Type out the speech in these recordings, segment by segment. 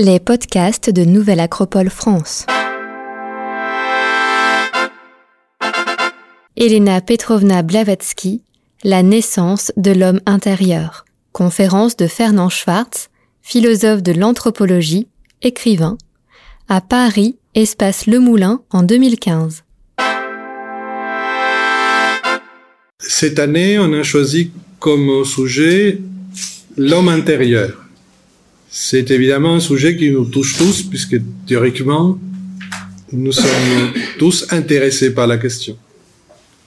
Les podcasts de Nouvelle Acropole France. Elena Petrovna Blavatsky, La naissance de l'homme intérieur. Conférence de Fernand Schwartz, philosophe de l'anthropologie, écrivain, à Paris, espace Le Moulin en 2015. Cette année, on a choisi comme sujet l'homme intérieur. C'est évidemment un sujet qui nous touche tous, puisque théoriquement, nous sommes tous intéressés par la question.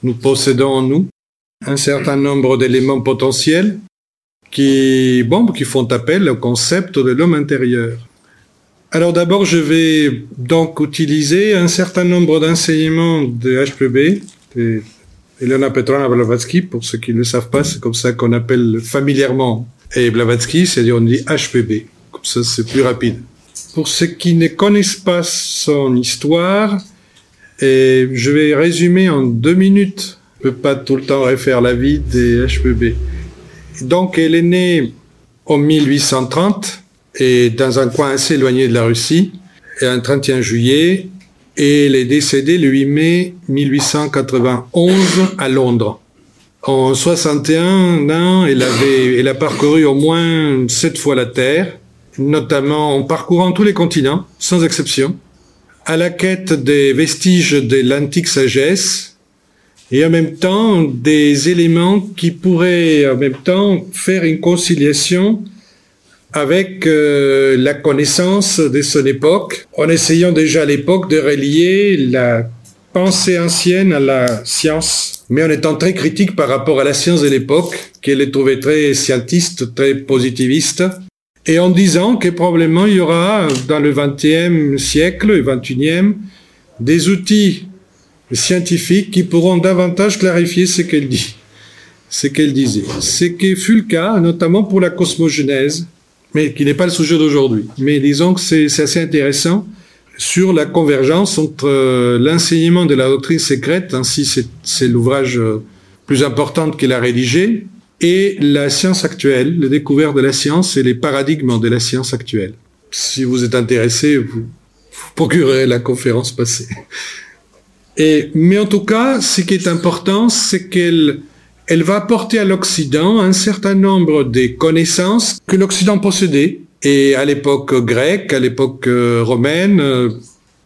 Nous possédons en nous un certain nombre d'éléments potentiels qui, bon, qui font appel au concept de l'homme intérieur. Alors d'abord, je vais donc utiliser un certain nombre d'enseignements de HPB, de Elena Petrona Blavatsky, pour ceux qui ne le savent pas, c'est comme ça qu'on appelle familièrement et Blavatsky, c'est-à-dire on dit HPB. Comme ça, c'est plus rapide. Pour ceux qui ne connaissent pas son histoire, je vais résumer en deux minutes. Je ne peux pas tout le temps refaire la vie des HPB. Donc, elle est née en 1830 et dans un coin assez éloigné de la Russie, et un 31 juillet, et elle est décédée le 8 mai 1891 à Londres. En 61 ans, elle avait, a parcouru au moins sept fois la Terre, notamment en parcourant tous les continents, sans exception, à la quête des vestiges de l'antique sagesse, et en même temps des éléments qui pourraient en même temps faire une conciliation avec euh, la connaissance de son époque, en essayant déjà à l'époque de relier la pensée ancienne à la science, mais en étant très critique par rapport à la science de l'époque, qu'elle est trouvée très scientiste, très positiviste, et en disant que probablement il y aura dans le XXe siècle et XXIe des outils scientifiques qui pourront davantage clarifier ce qu'elle dit, ce qu'elle disait. Ce qui fut le cas, notamment pour la cosmogenèse, mais qui n'est pas le sujet d'aujourd'hui. Mais disons que c'est assez intéressant sur la convergence entre euh, l'enseignement de la doctrine secrète, ainsi c'est l'ouvrage euh, plus important qu'il a rédigé, et la science actuelle, le découvert de la science et les paradigmes de la science actuelle. Si vous êtes intéressé, vous, procurerez la conférence passée. Mais en tout cas, ce qui est important, c'est qu'elle elle va apporter à l'Occident un certain nombre des connaissances que l'Occident possédait, et à l'époque grecque, à l'époque euh, romaine, euh,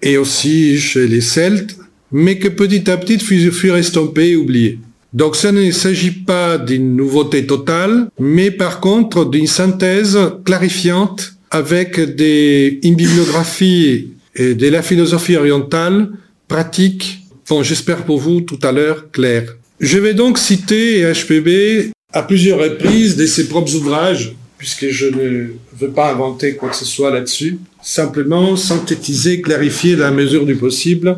et aussi chez les Celtes, mais que petit à petit furent estompés et oubliés. Donc ça ne s'agit pas d'une nouveauté totale, mais par contre d'une synthèse clarifiante avec des, une bibliographie et de la philosophie orientale pratique, bon j'espère pour vous tout à l'heure claire. Je vais donc citer HPB à plusieurs reprises de ses propres ouvrages, puisque je ne veux pas inventer quoi que ce soit là-dessus, simplement synthétiser, clarifier dans la mesure du possible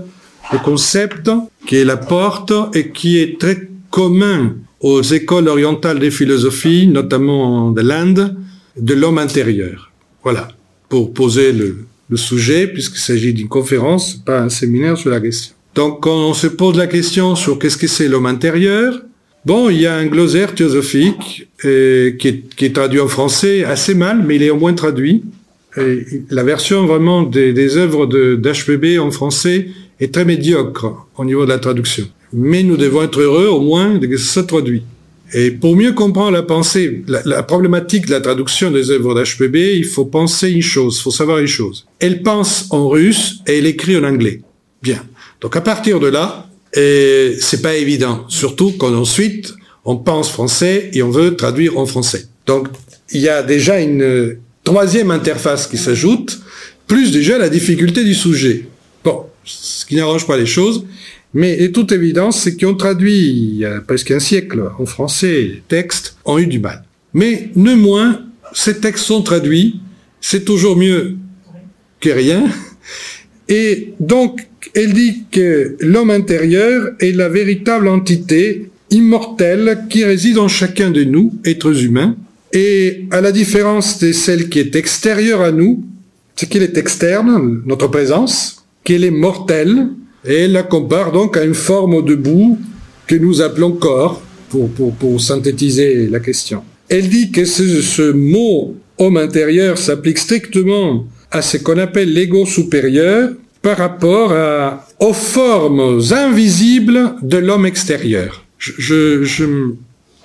le concept qui est la porte et qui est très commun aux écoles orientales des philosophies, notamment de l'Inde, de l'homme intérieur. Voilà, pour poser le, le sujet, puisqu'il s'agit d'une conférence, pas un séminaire sur la question. Donc quand on se pose la question sur qu'est-ce que c'est l'homme intérieur, bon, il y a un glossaire théosophique euh, qui, est, traduit en français assez mal, mais il est au moins traduit. La version vraiment des, œuvres d'HPB en français est très médiocre au niveau de la traduction. Mais nous devons être heureux au moins de que ça traduit. Et pour mieux comprendre la pensée, la, la problématique de la traduction des œuvres d'HPB, il faut penser une chose, il faut savoir une chose. Elle pense en russe et elle écrit en anglais. Bien. Donc à partir de là, c'est pas évident, surtout quand ensuite on pense français et on veut traduire en français. Donc il y a déjà une troisième interface qui s'ajoute, plus déjà la difficulté du sujet. Bon, ce qui n'arrange pas les choses, mais de toute évidence, c'est qu'on traduit il y a presque un siècle en français les textes ont eu du mal. Mais néanmoins, ces textes sont traduits, c'est toujours mieux que rien. Et donc, elle dit que l'homme intérieur est la véritable entité immortelle qui réside en chacun de nous, êtres humains, et à la différence de celle qui est extérieure à nous, c'est qu'elle est externe, notre présence, qu'elle est mortelle, et elle la compare donc à une forme de boue que nous appelons corps, pour, synthétiser la question. Elle dit que ce, ce mot homme intérieur s'applique strictement à ce qu'on appelle l'ego supérieur par rapport aux formes invisibles de l'homme extérieur.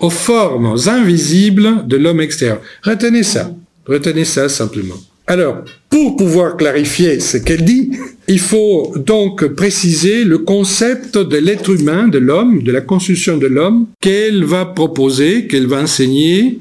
Aux formes invisibles de l'homme extérieur. Retenez ça. Retenez ça simplement. Alors, pour pouvoir clarifier ce qu'elle dit, il faut donc préciser le concept de l'être humain, de l'homme, de la constitution de l'homme, qu'elle va proposer, qu'elle va enseigner,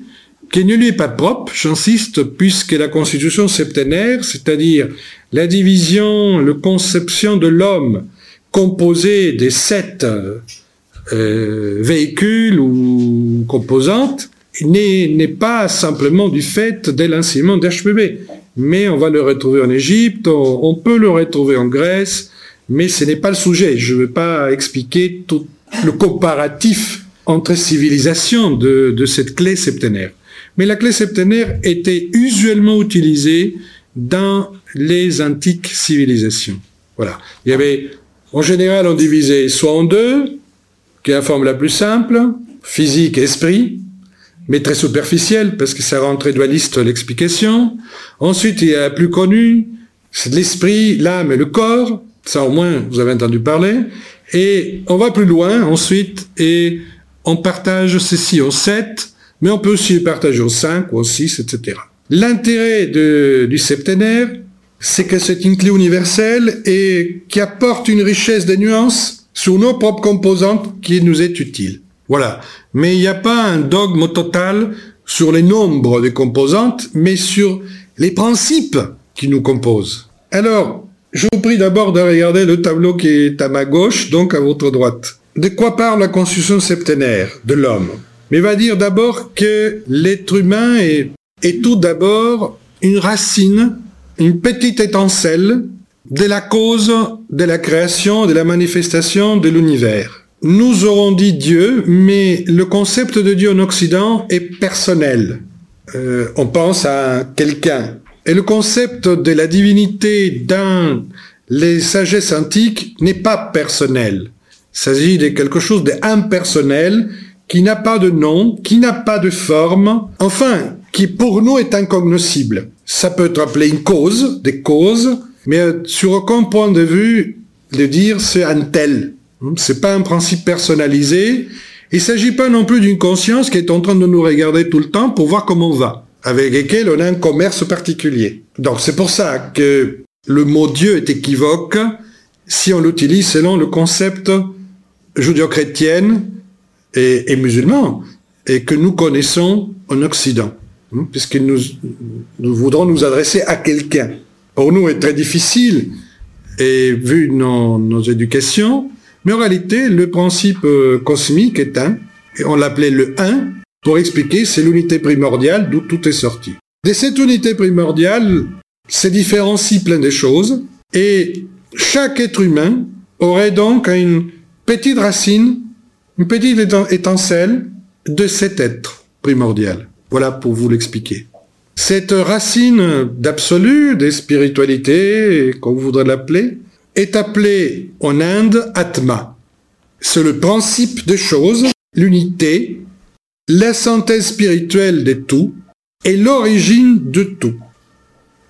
qui ne lui est pas propre, j'insiste, puisque la constitution septénaire, c'est-à-dire la division, la conception de l'homme composé des sept euh, véhicules ou composantes, n'est pas simplement du fait de l'enseignement d'HPB, mais on va le retrouver en Égypte, on, peut le retrouver en Grèce, mais ce n'est pas le sujet. Je ne veux pas expliquer tout le comparatif entre civilisations de, de cette clé septénaire. Mais la clé septénaire était usuellement utilisée dans les antiques civilisations. Voilà. Il y avait, en général, on divisait soit en deux, qui est la forme la plus simple, physique, esprit, mais très superficielle, parce que ça rentrait dualiste l'explication. Ensuite, il y a la plus connue, c'est l'esprit, l'âme et le corps. Ça, au moins, vous avez entendu parler. Et on va plus loin, ensuite, et on partage ceci en sept, mais on peut aussi partager en cinq ou six, etc. L'intérêt du septénaire, c'est que c'est une clé universelle et qui apporte une richesse de nuances sur nos propres composantes qui nous est utile. Voilà. Mais il n'y a pas un dogme total sur les nombres des composantes, mais sur les principes qui nous composent. Alors, je vous prie d'abord de regarder le tableau qui est à ma gauche, donc à votre droite. De quoi parle la constitution septénaire de l'homme? Mais va dire d'abord que l'être humain est, est tout d'abord une racine, une petite étincelle de la cause de la création, de la manifestation de l'univers. Nous aurons dit Dieu, mais le concept de Dieu en Occident est personnel. Euh, on pense à quelqu'un. Et le concept de la divinité dans les sagesses antiques n'est pas personnel. Il s'agit de quelque chose d'impersonnel qui n'a pas de nom, qui n'a pas de forme, enfin, qui pour nous est incognoscible. Ça peut être appelé une cause, des causes, mais euh, sur aucun point de vue de dire c'est un tel. Hmm, c'est pas un principe personnalisé. Il s'agit pas non plus d'une conscience qui est en train de nous regarder tout le temps pour voir comment on va, avec lesquels on a un commerce particulier. Donc c'est pour ça que le mot Dieu est équivoque si on l'utilise selon le concept judéo-chrétien et, musulman, et que nous connaissons en Occident, hmm, puisque nous, nous nous adresser à quelqu'un. Pour nous, est très difficile, et vu nos, éducations, mais en réalité, le principe euh, cosmique est un, et on l'appelait le un, pour expliquer, c'est l'unité primordiale d'où tout est sorti. De cette unité primordiale se différencie plein de choses, et chaque être humain aurait donc une petite racine, une petite étincelle de cet être primordial. Voilà pour vous l'expliquer. Cette racine d'absolu, des spiritualités, comme vous voudrez l'appeler, est appelé en Inde Atma. C'est le principe des choses, l'unité, la synthèse spirituelle de tout et l'origine de tout.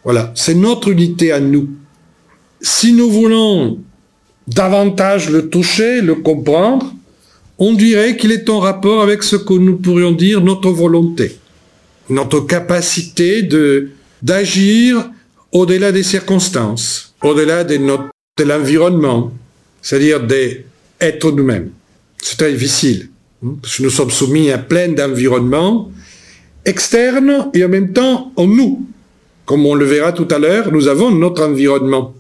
Voilà, c'est notre unité à nous. Si nous voulons davantage le toucher, le comprendre, on dirait qu'il est en rapport avec ce que nous pourrions dire notre volonté, notre capacité d'agir au-delà des circonstances, au-delà de notre de l'environnement, c'est-à-dire d'être nous-mêmes. C'est très difficile, hein, parce que nous sommes soumis à plein d'environnements externes et en même temps en nous. Comme on le verra tout à l'heure, nous avons notre environnement.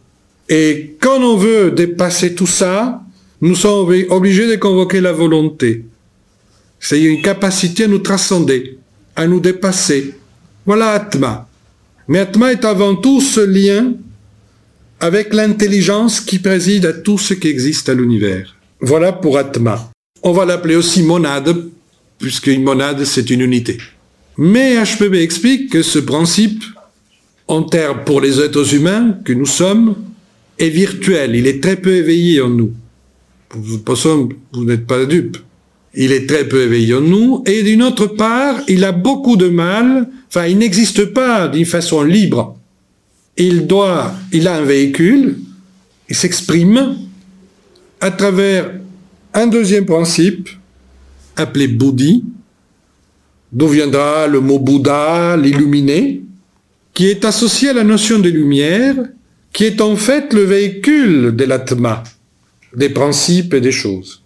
Et quand on veut dépasser tout ça, nous sommes obligés de convoquer la volonté. C'est une capacité à nous transcender, à nous dépasser. Voilà Atma. Mais Atma est avant tout ce lien avec l'intelligence qui préside à tout ce qui existe à l'univers. Voilà pour Atma. On va l'appeler aussi monade, puisqu'une monade, c'est une unité. Mais HPB explique que ce principe, en termes pour les êtres humains que nous sommes, est virtuel, il est très peu éveillé en nous. Façon, vous n'êtes pas dupe. Il est très peu éveillé en nous, et d'une autre part, il a beaucoup de mal, enfin, il n'existe pas d'une façon libre il doit, il a un véhicule, il s'exprime à travers un deuxième principe appelé Bouddhi, d'où viendra le mot Bouddha, l'illuminé, qui est associé à la notion de lumière, qui est en fait le véhicule de l'atma, des principes et des choses.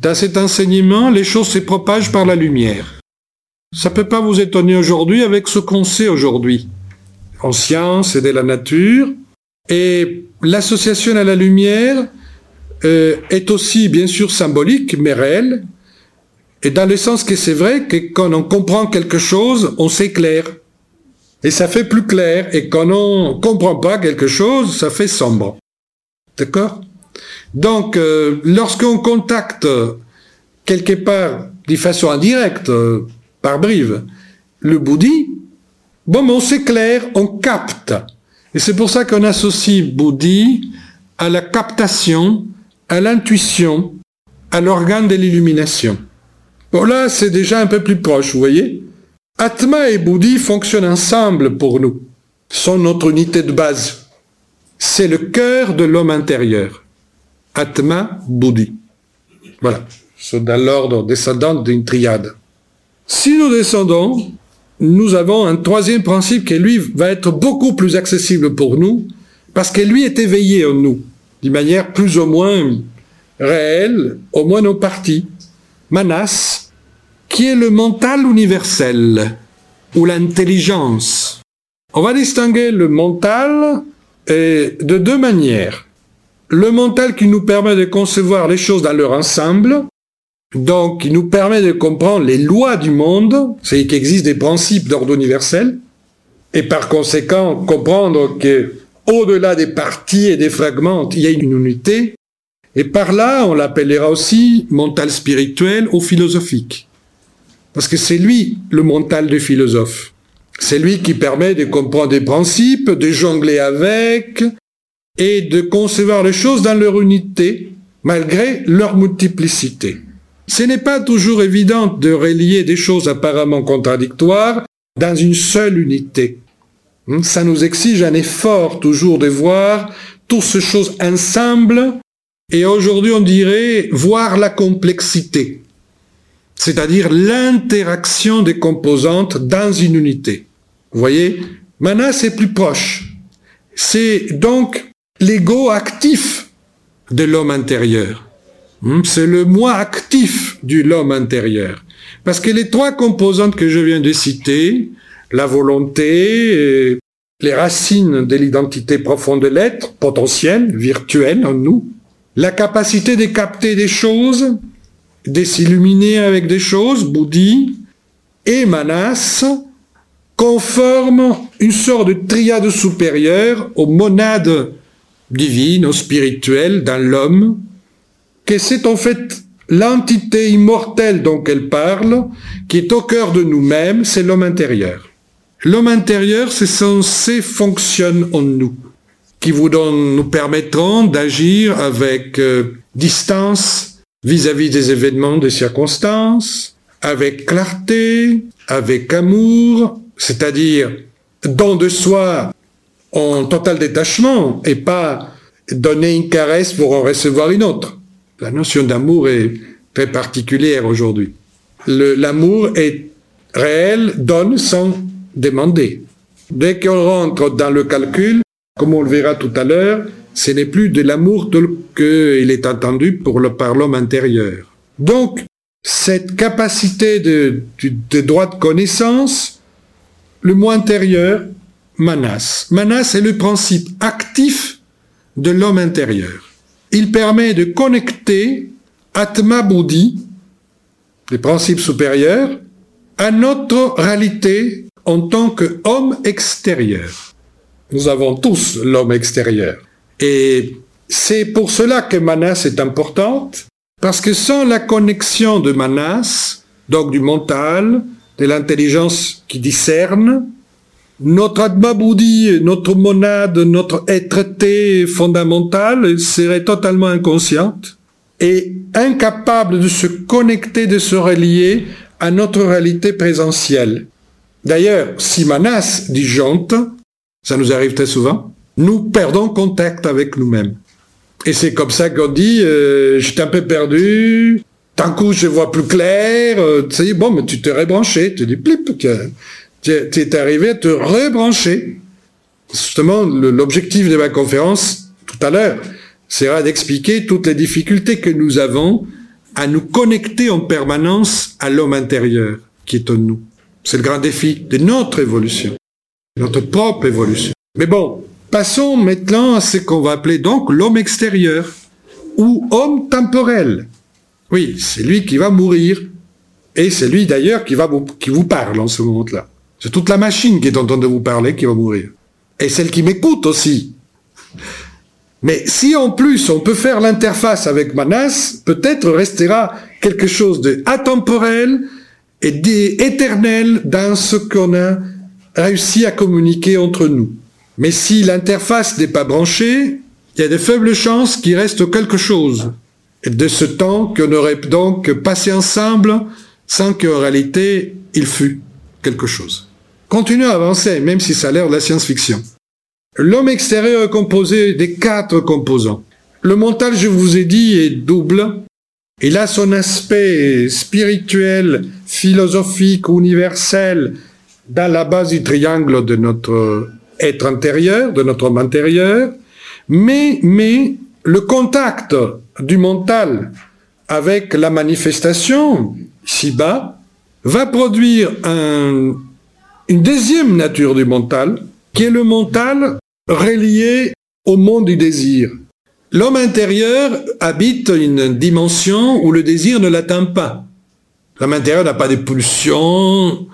Dans cet enseignement, les choses se propagent par la lumière. Ça peut pas vous étonner aujourd'hui avec ce qu'on sait aujourd'hui en science et de la nature. Et l'association à la lumière euh, est aussi bien sûr symbolique, mais réelle. Et dans le sens que c'est vrai que quand on comprend quelque chose, on s'éclaire. Et ça fait plus clair. Et quand on comprend pas quelque chose, ça fait sombre. D'accord? Donc, euh, lorsqu'on contacte quelque part, de façon indirecte, euh, par brive, le bouddhi, bon, on s'éclaire, on capte. Et c'est pour ça qu'on associe bouddhi à la captation, à l'intuition, à l'organe de l'illumination. Bon là, c'est déjà un peu plus proche, vous voyez Atma et Bouddhi fonctionnent ensemble pour nous, sont notre unité de base. C'est le cœur de l'homme intérieur. Atma, Bouddhi. Voilà, c'est dans l'ordre descendant d'une triade. Si nous descendons, nous avons un troisième principe qui, lui, va être beaucoup plus accessible pour nous, parce que lui est éveillé en nous, d'une manière plus ou moins réelle, au moins nos parties. Manas, qui est le mental universel, ou l'intelligence. On va distinguer le mental de deux manières. Le mental qui nous permet de concevoir les choses dans leur ensemble, donc qui nous permet de comprendre les lois du monde, c'est qu'il existe des principes d'ordre universel, et par conséquent comprendre que au-delà des parties et des fragments, il y a une unité, et par là, on l'appellera aussi mental spirituel ou philosophique. Parce que c'est lui le mental du philosophe. C'est lui qui permet de comprendre des principes, de jongler avec, et de concevoir les choses dans leur unité, malgré leur multiplicité. Ce n'est pas toujours évident de relier des choses apparemment contradictoires dans une seule unité. Hmm, ça nous exige un effort toujours de voir toutes ces choses ensemble et aujourd'hui, on dirait voir la complexité, c'est-à-dire l'interaction des composantes dans une unité. Vous voyez, Mana, c'est plus proche. C'est donc l'ego actif de l'homme intérieur. Hmm, c'est le moi actif du l'homme intérieur. Parce que les trois composantes que je viens de citer, la volonté, les racines de l'identité profonde de l'être, potentielle, virtuelle en nous, la capacité de capter des choses, de s'illuminer avec des choses, Bouddhi, et Manas, conforment une sorte de triade supérieure aux monades divines, aux spirituelles dans l'homme, que c'est en fait l'entité immortelle dont elle parle, qui est au cœur de nous-mêmes, c'est l'homme intérieur. L'homme intérieur, c'est censé fonctionner en nous qui vous nous permettront d'agir avec euh, distance vis-à-vis des événements, des circonstances, avec clarté, avec amour, c'est-à-dire don de soi en total détachement et pas donner une caresse pour en recevoir une autre. La notion d'amour est très particulière aujourd'hui. L'amour est réel, donne sans demander. Dès qu'on rentre dans le calcul, comme on le verra tout à l'heure, ce n'est plus de l'amour tel qu'il est entendu pour le, par l'homme intérieur. Donc, cette capacité de, droit de connaissance, le moi intérieur, Manas. Manas est le principe actif de l'homme intérieur. Il permet de connecter Atma Buddhi, les principes supérieurs, à notre réalité en tant qu'homme extérieur. Nous avons tous l'homme extérieur. Et c'est pour cela que Manas est importante, parce que sans la connexion de Manas, donc du mental, de l'intelligence qui discerne, notre Atma Buddhi, notre monade, notre être fondamental serait totalement inconsciente et incapable de se connecter, de se relier à notre réalité présentielle. D'ailleurs, si Manas disjoncte, ça nous arrive très souvent, nous perdons contact avec nous-mêmes. Et c'est comme ça qu'on dit, euh, j'étais un peu perdu, d'un coup je vois plus clair, euh, tu sais, bon, mais tu t'es rebranché, tu dis plip, tu es arrivé à te rebrancher. Justement, l'objectif de ma conférence, tout à l'heure, sera d'expliquer toutes les difficultés que nous avons à nous connecter en permanence à l'homme intérieur qui est en nous. C'est le grand défi de notre évolution, notre propre évolution. Mais bon, passons maintenant à ce qu'on va appeler donc l'homme extérieur ou homme temporel. Oui, c'est lui qui va mourir. Et c'est lui d'ailleurs qui va qui vous parle en ce moment-là. C'est toute la machine qui est en train de vous parler qui va mourir. Et celle qui m'écoute aussi. Mais si en plus on peut faire l'interface avec Manas, peut-être restera quelque chose de atemporel et d'éternel dans ce qu'on a réussi à communiquer entre nous. Mais si l'interface n'est pas branchée, il y a de faibles chances qu'il reste quelque chose de ce temps qu'on aurait donc passé ensemble sans qu'en réalité il fût quelque chose. Continuons à avancer, même si ça a l'air de la science-fiction. L'homme extérieur est composé des quatre composants. Le mental, je vous ai dit, est double. Il a son aspect spirituel, philosophique, universel, dans la base du triangle de notre être intérieur, de notre homme intérieur. Mais, mais, le contact du mental avec la manifestation, ici-bas, va produire un, une deuxième nature du mental, qui est le mental relié au monde du désir. L'homme intérieur habite une dimension où le désir ne l'atteint pas. L'homme intérieur n'a pas de pulsions,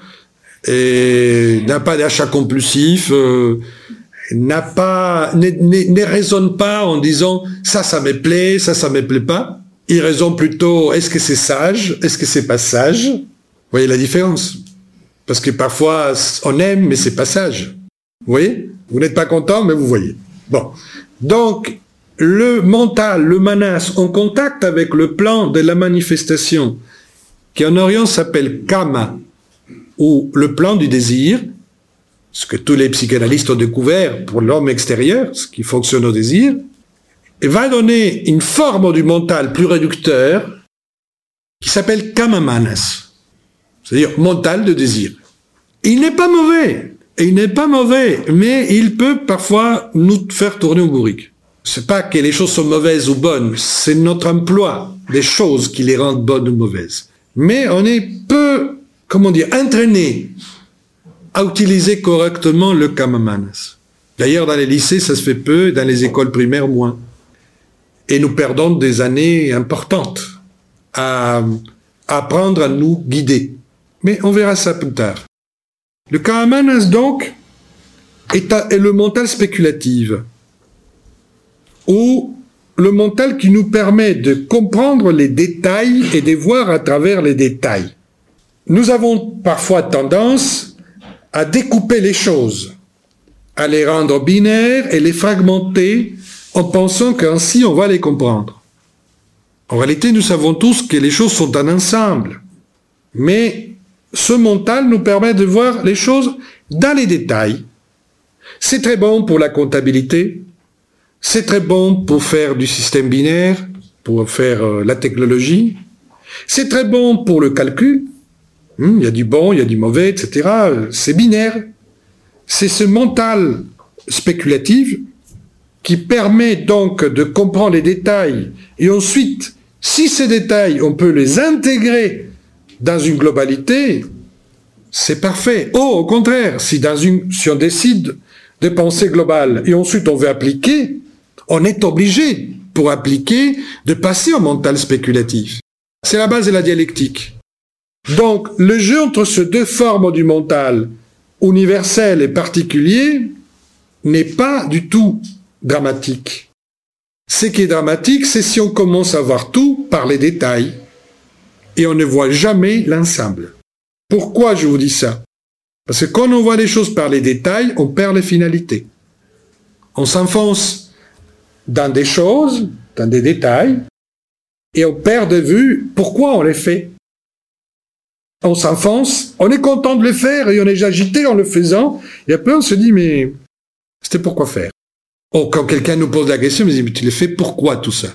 n'a pas d'achat compulsif, euh, n'a pas, ne, raisonne pas en disant ça, ça me plaît, ça, ça me plaît pas. Il raisonne plutôt est-ce que c'est sage, est-ce que c'est pas sage? Vous voyez la différence? Parce que parfois on aime mais c'est pas sage. Vous voyez? Vous n'êtes pas content, mais vous voyez. Bon. Donc, le mental, le manas, en contact avec le plan de la manifestation, qui en Orient s'appelle kama, ou le plan du désir, ce que tous les psychanalystes ont découvert pour l'homme extérieur, ce qui fonctionne au désir, va donner une forme du mental plus réducteur qui s'appelle kamamanas, c'est-à-dire mental de désir. Il n'est pas mauvais, il n'est pas mauvais, mais il peut parfois nous faire tourner au bourrique. C'est pas que les choses sont mauvaises ou bonnes, c'est notre emploi des choses qui les rendent bonnes ou mauvaises. Mais on est peu, comment dire, entraîné à utiliser correctement le kamamanas. D'ailleurs, dans les lycées, ça se fait peu, dans les écoles primaires, moins. Et nous perdons des années importantes à apprendre à nous guider. Mais on verra ça plus tard. Le Karamanas, donc, est, le mental spéculatif, ou le mental qui nous permet de comprendre les détails et de voir à travers les détails. Nous avons parfois tendance à découper les choses, à les rendre binaires et les fragmenter en pensant qu'ainsi on va les comprendre. En réalité, nous savons tous que les choses sont un ensemble, mais ce mental nous permet de voir les choses dans les détails. C'est très bon pour la comptabilité, c'est très bon pour faire du système binaire, pour faire euh, la technologie, c'est très bon pour le calcul, hmm, il y a du bon, il y a du mauvais, etc. C'est binaire. C'est ce mental spéculatif qui permet donc de comprendre les détails et ensuite, si ces détails, on peut les intégrer dans une globalité, c'est parfait. Oh, au contraire, si si on décide de penser global et ensuite on veut appliquer, on est obligé, pour appliquer, de passer au mental spéculatif. C'est la base de la dialectique. Donc, le jeu entre ces deux formes du mental, universel et particulier, n'est pas du tout dramatique. Ce qui est dramatique, c'est si on commence à voir tout par les détails et on ne voit jamais l'ensemble. Pourquoi je vous dis ça? Parce que quand on voit les choses par les détails, on perd les finalités. On s'enfonce dans des choses, dans des détails, et on perd de vue pourquoi on les fait. On s'enfonce, on est content de les faire et on est agité en le faisant, et après on se dit mais C'était pourquoi faire? Oh, quand quelqu'un nous pose la question, me dit, mais tu le fais pourquoi tout ça?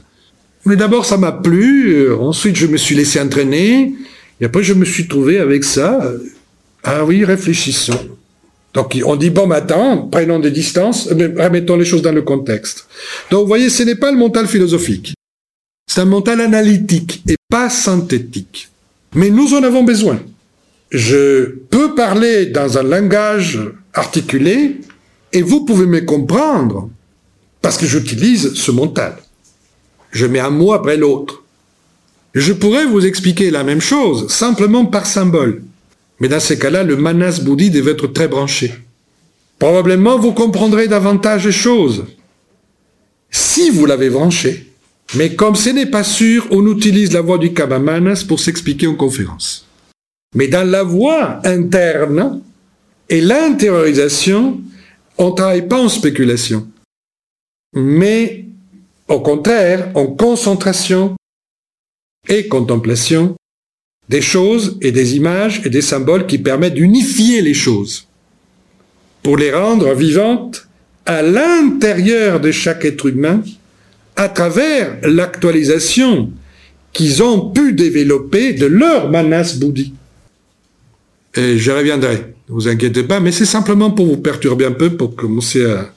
Mais d'abord, ça m'a plu, euh, ensuite je me suis laissé entraîner, et après je me suis trouvé avec ça. Ah oui, réfléchissons. Donc on dit, bon, maintenant, prenons des distances, mais remettons les choses dans le contexte. Donc vous voyez, ce n'est pas le mental philosophique. C'est un mental analytique et pas synthétique. Mais nous en avons besoin. Je peux parler dans un langage articulé et vous pouvez me comprendre parce que j'utilise ce mental. Je mets un mot après l'autre. Je pourrais vous expliquer la même chose simplement par symbole. Mais dans ces cas-là, le manas bouddhi devait être très branché. Probablement, vous comprendrez davantage les choses si vous l'avez branché. Mais comme ce n'est pas sûr, on utilise la voix du Manas pour s'expliquer en conférence. Mais dans la voix interne et l'intériorisation, on ne travaille pas en spéculation, mais au contraire en concentration et contemplation des choses et des images et des symboles qui permettent d'unifier les choses pour les rendre vivantes à l'intérieur de chaque être humain à travers l'actualisation qu'ils ont pu développer de leur manas bouddhi. Et je reviendrai, ne vous inquiétez pas, mais c'est simplement pour vous perturber un peu, pour commencer à,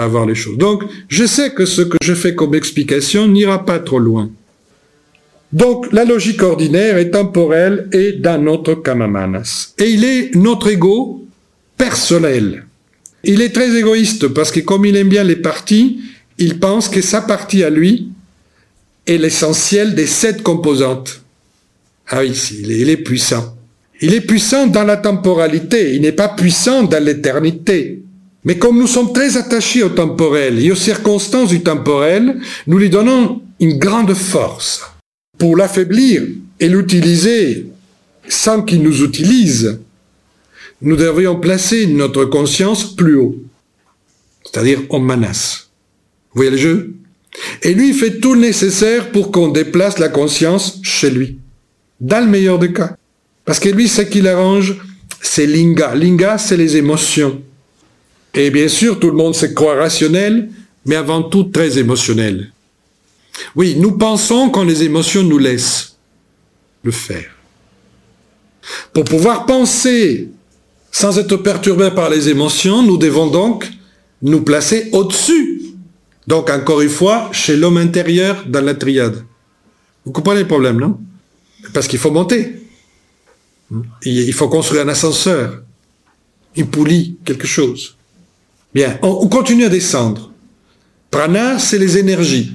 à les choses. Donc, je sais que ce que je fais comme explication n'ira pas trop loin. Donc, la logique ordinaire est temporelle et dans notre kamamanas. Et il est notre ego personnel. Il est très égoïste parce que comme il aime bien les parties, il pense que sa partie à lui est l'essentiel des sept composantes. Ah oui, il est puissant. Il est puissant dans la temporalité, il n'est pas puissant dans l'éternité. Mais comme nous sommes très attachés au temporel et aux circonstances du temporel, nous lui donnons une grande force pour l'affaiblir et l'utiliser sans qu'il nous utilise. Nous devrions placer notre conscience plus haut, c'est-à-dire en manas. Vous voyez le jeu? Et lui, fait tout le nécessaire pour qu'on déplace la conscience chez lui. Dans le meilleur des cas. Parce que lui, ce qui l'arrange, c'est linga. Linga, c'est les émotions. Et bien sûr, tout le monde se croit rationnel, mais avant tout très émotionnel. Oui, nous pensons quand les émotions nous laissent le faire. Pour pouvoir penser sans être perturbé par les émotions, nous devons donc nous placer au-dessus donc, encore une fois, chez l'homme intérieur dans la triade. Vous comprenez le problème, non? Parce qu'il faut monter. Il faut construire un ascenseur, une poulie, quelque chose. Bien, on, continue à descendre. Prana, c'est les énergies.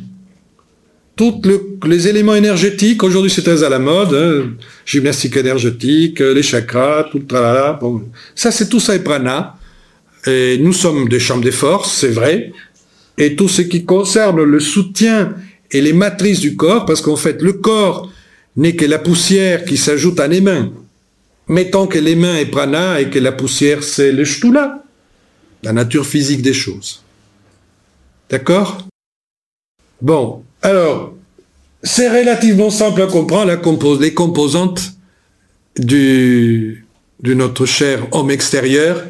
Tous les éléments énergétiques, aujourd'hui c'est très à la mode, hein. gymnastique énergétique, les chakras, tout le bon. Ça, c'est tout ça est prana. Et nous sommes des chambres des forces, c'est vrai, et tout ce qui concerne le soutien et les matrices du corps, parce qu'en fait, le corps n'est que la poussière qui s'ajoute à les mains. Mettons que les mains est prana et que la poussière c'est le shtula, la nature physique des choses. D'accord? Bon, alors, c'est relativement simple à comprendre les composantes du, de notre cher homme extérieur,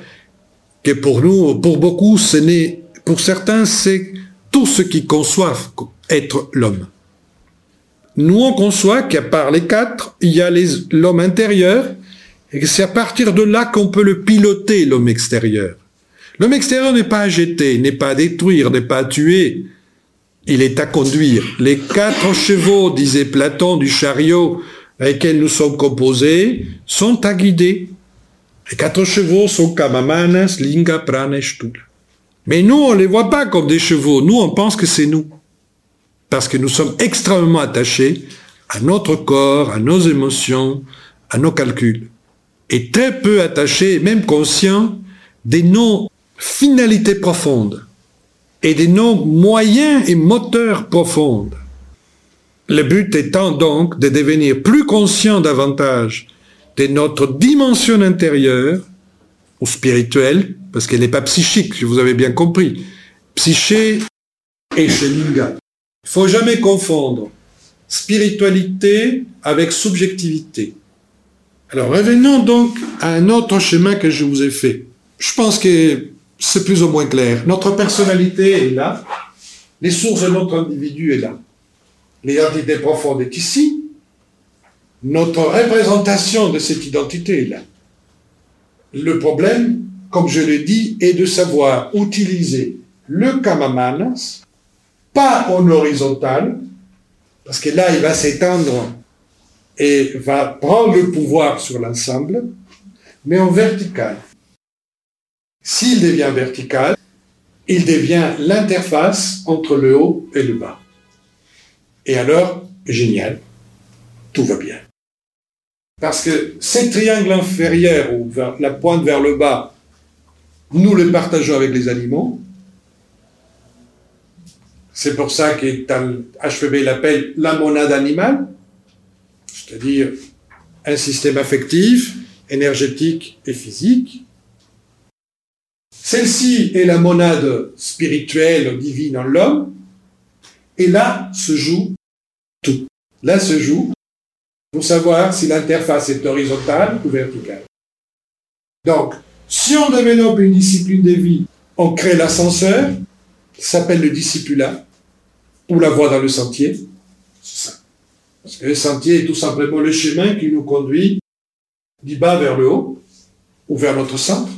que pour nous, pour beaucoup, ce n'est pour certains, c'est tout ce qui conçoivent être l'homme. Nous, on conçoit qu'à part les quatre, il y a l'homme intérieur, et c'est à partir de là qu'on peut le piloter, l'homme extérieur. L'homme extérieur n'est pas à jeter, n'est pas à détruire, n'est pas à tuer. Il est à conduire. Les quatre chevaux, disait Platon, du chariot avec lequel nous sommes composés, sont à guider. Les quatre chevaux sont Kamamanas, Linga, Prana mais nous, on ne les voit pas comme des chevaux. Nous, on pense que c'est nous. Parce que nous sommes extrêmement attachés à notre corps, à nos émotions, à nos calculs. Et très peu attachés, même conscients, des non-finalités profondes et des non-moyens et moteurs profondes. Le but étant donc de devenir plus conscient davantage de notre dimension intérieure ou spirituelle, parce qu'elle n'est pas psychique, si vous avez bien compris. Psyché et Shelinga. Il faut jamais confondre spiritualité avec subjectivité. Alors revenons donc à un autre chemin que je vous ai fait. Je pense que c'est plus ou moins clair. Notre personnalité est là. Les sources de notre individu est là. L'identité profonde est ici. Notre représentation de cette identité est là. Le problème, comme je l'ai dit, est de savoir utiliser le kamamanas, pas en horizontal, parce que là, il va s'étendre et va prendre le pouvoir sur l'ensemble, mais en vertical. S'il devient vertical, il devient l'interface entre le haut et le bas. Et alors, génial, tout va bien. Parce que ces triangles inférieurs, ou la pointe vers le bas, nous les partageons avec les animaux. C'est pour ça que HPB l'appelle la monade animale, c'est-à-dire un système affectif, énergétique et physique. Celle-ci est la monade spirituelle divine en l'homme, et là se joue tout. Là se joue pour savoir si l'interface est horizontale ou verticale. Donc, si on développe une discipline de vie, on crée l'ascenseur, qui s'appelle le discipulat, ou la voie dans le sentier. C'est ça. Parce que le sentier est tout simplement le chemin qui nous conduit du bas vers le haut, ou vers notre centre.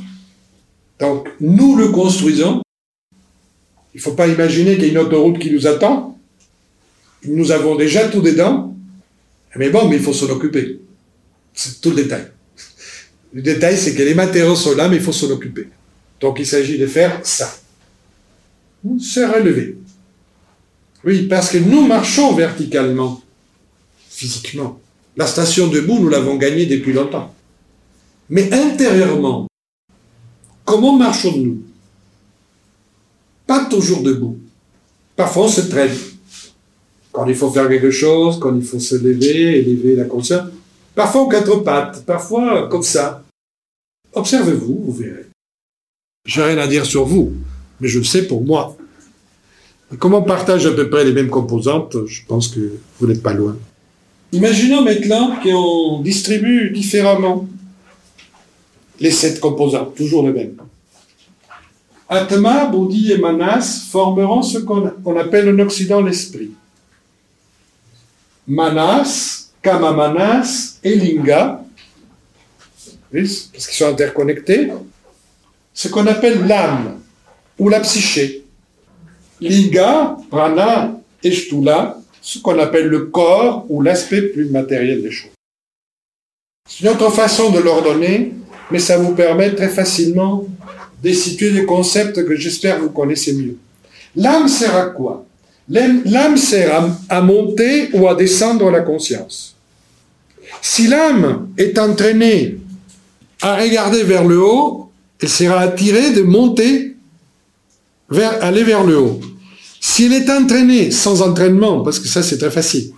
Donc, nous le construisons. Il ne faut pas imaginer qu'il y a une autoroute qui nous attend. Nous avons déjà tout dedans. Mais bon, mais il faut s'en occuper. C'est tout le détail. Le détail, c'est que les matériaux sont là, mais il faut s'en occuper. Donc, il s'agit de faire ça. Se relever. Oui, parce que nous marchons verticalement, physiquement. La station debout, nous l'avons gagnée depuis longtemps. Mais intérieurement, Comment marchons-nous? Pas toujours debout. Parfois, on se traîne. Quand il faut faire quelque chose, quand il faut se lever, élever la conscience. Parfois aux quatre pattes, parfois comme ça. Observez-vous, vous verrez. J'ai rien à dire sur vous, mais je le sais pour moi. Comme on partage à peu près les mêmes composantes, je pense que vous n'êtes pas loin. Imaginons maintenant qu'on distribue différemment les sept composants, toujours les mêmes. Atma, Bodhi et Manas formeront ce qu'on appelle en Occident l'esprit. Manas, Kama Manas et Linga, parce qu'ils sont interconnectés, ce qu'on appelle l'âme ou la psyché. Linga, Prana et Shtula, ce qu'on appelle le corps ou l'aspect plus matériel des choses. C'est une autre façon de l'ordonner mais ça vous permet très facilement de situer des concepts que j'espère vous connaissez mieux. L'âme sert à quoi? L'âme sert à, monter ou à descendre la conscience. Si l'âme est entraînée à regarder vers le haut, elle sera attirée de monter vers, aller vers le haut. Si elle est entraînée sans entraînement, parce que ça c'est très facile,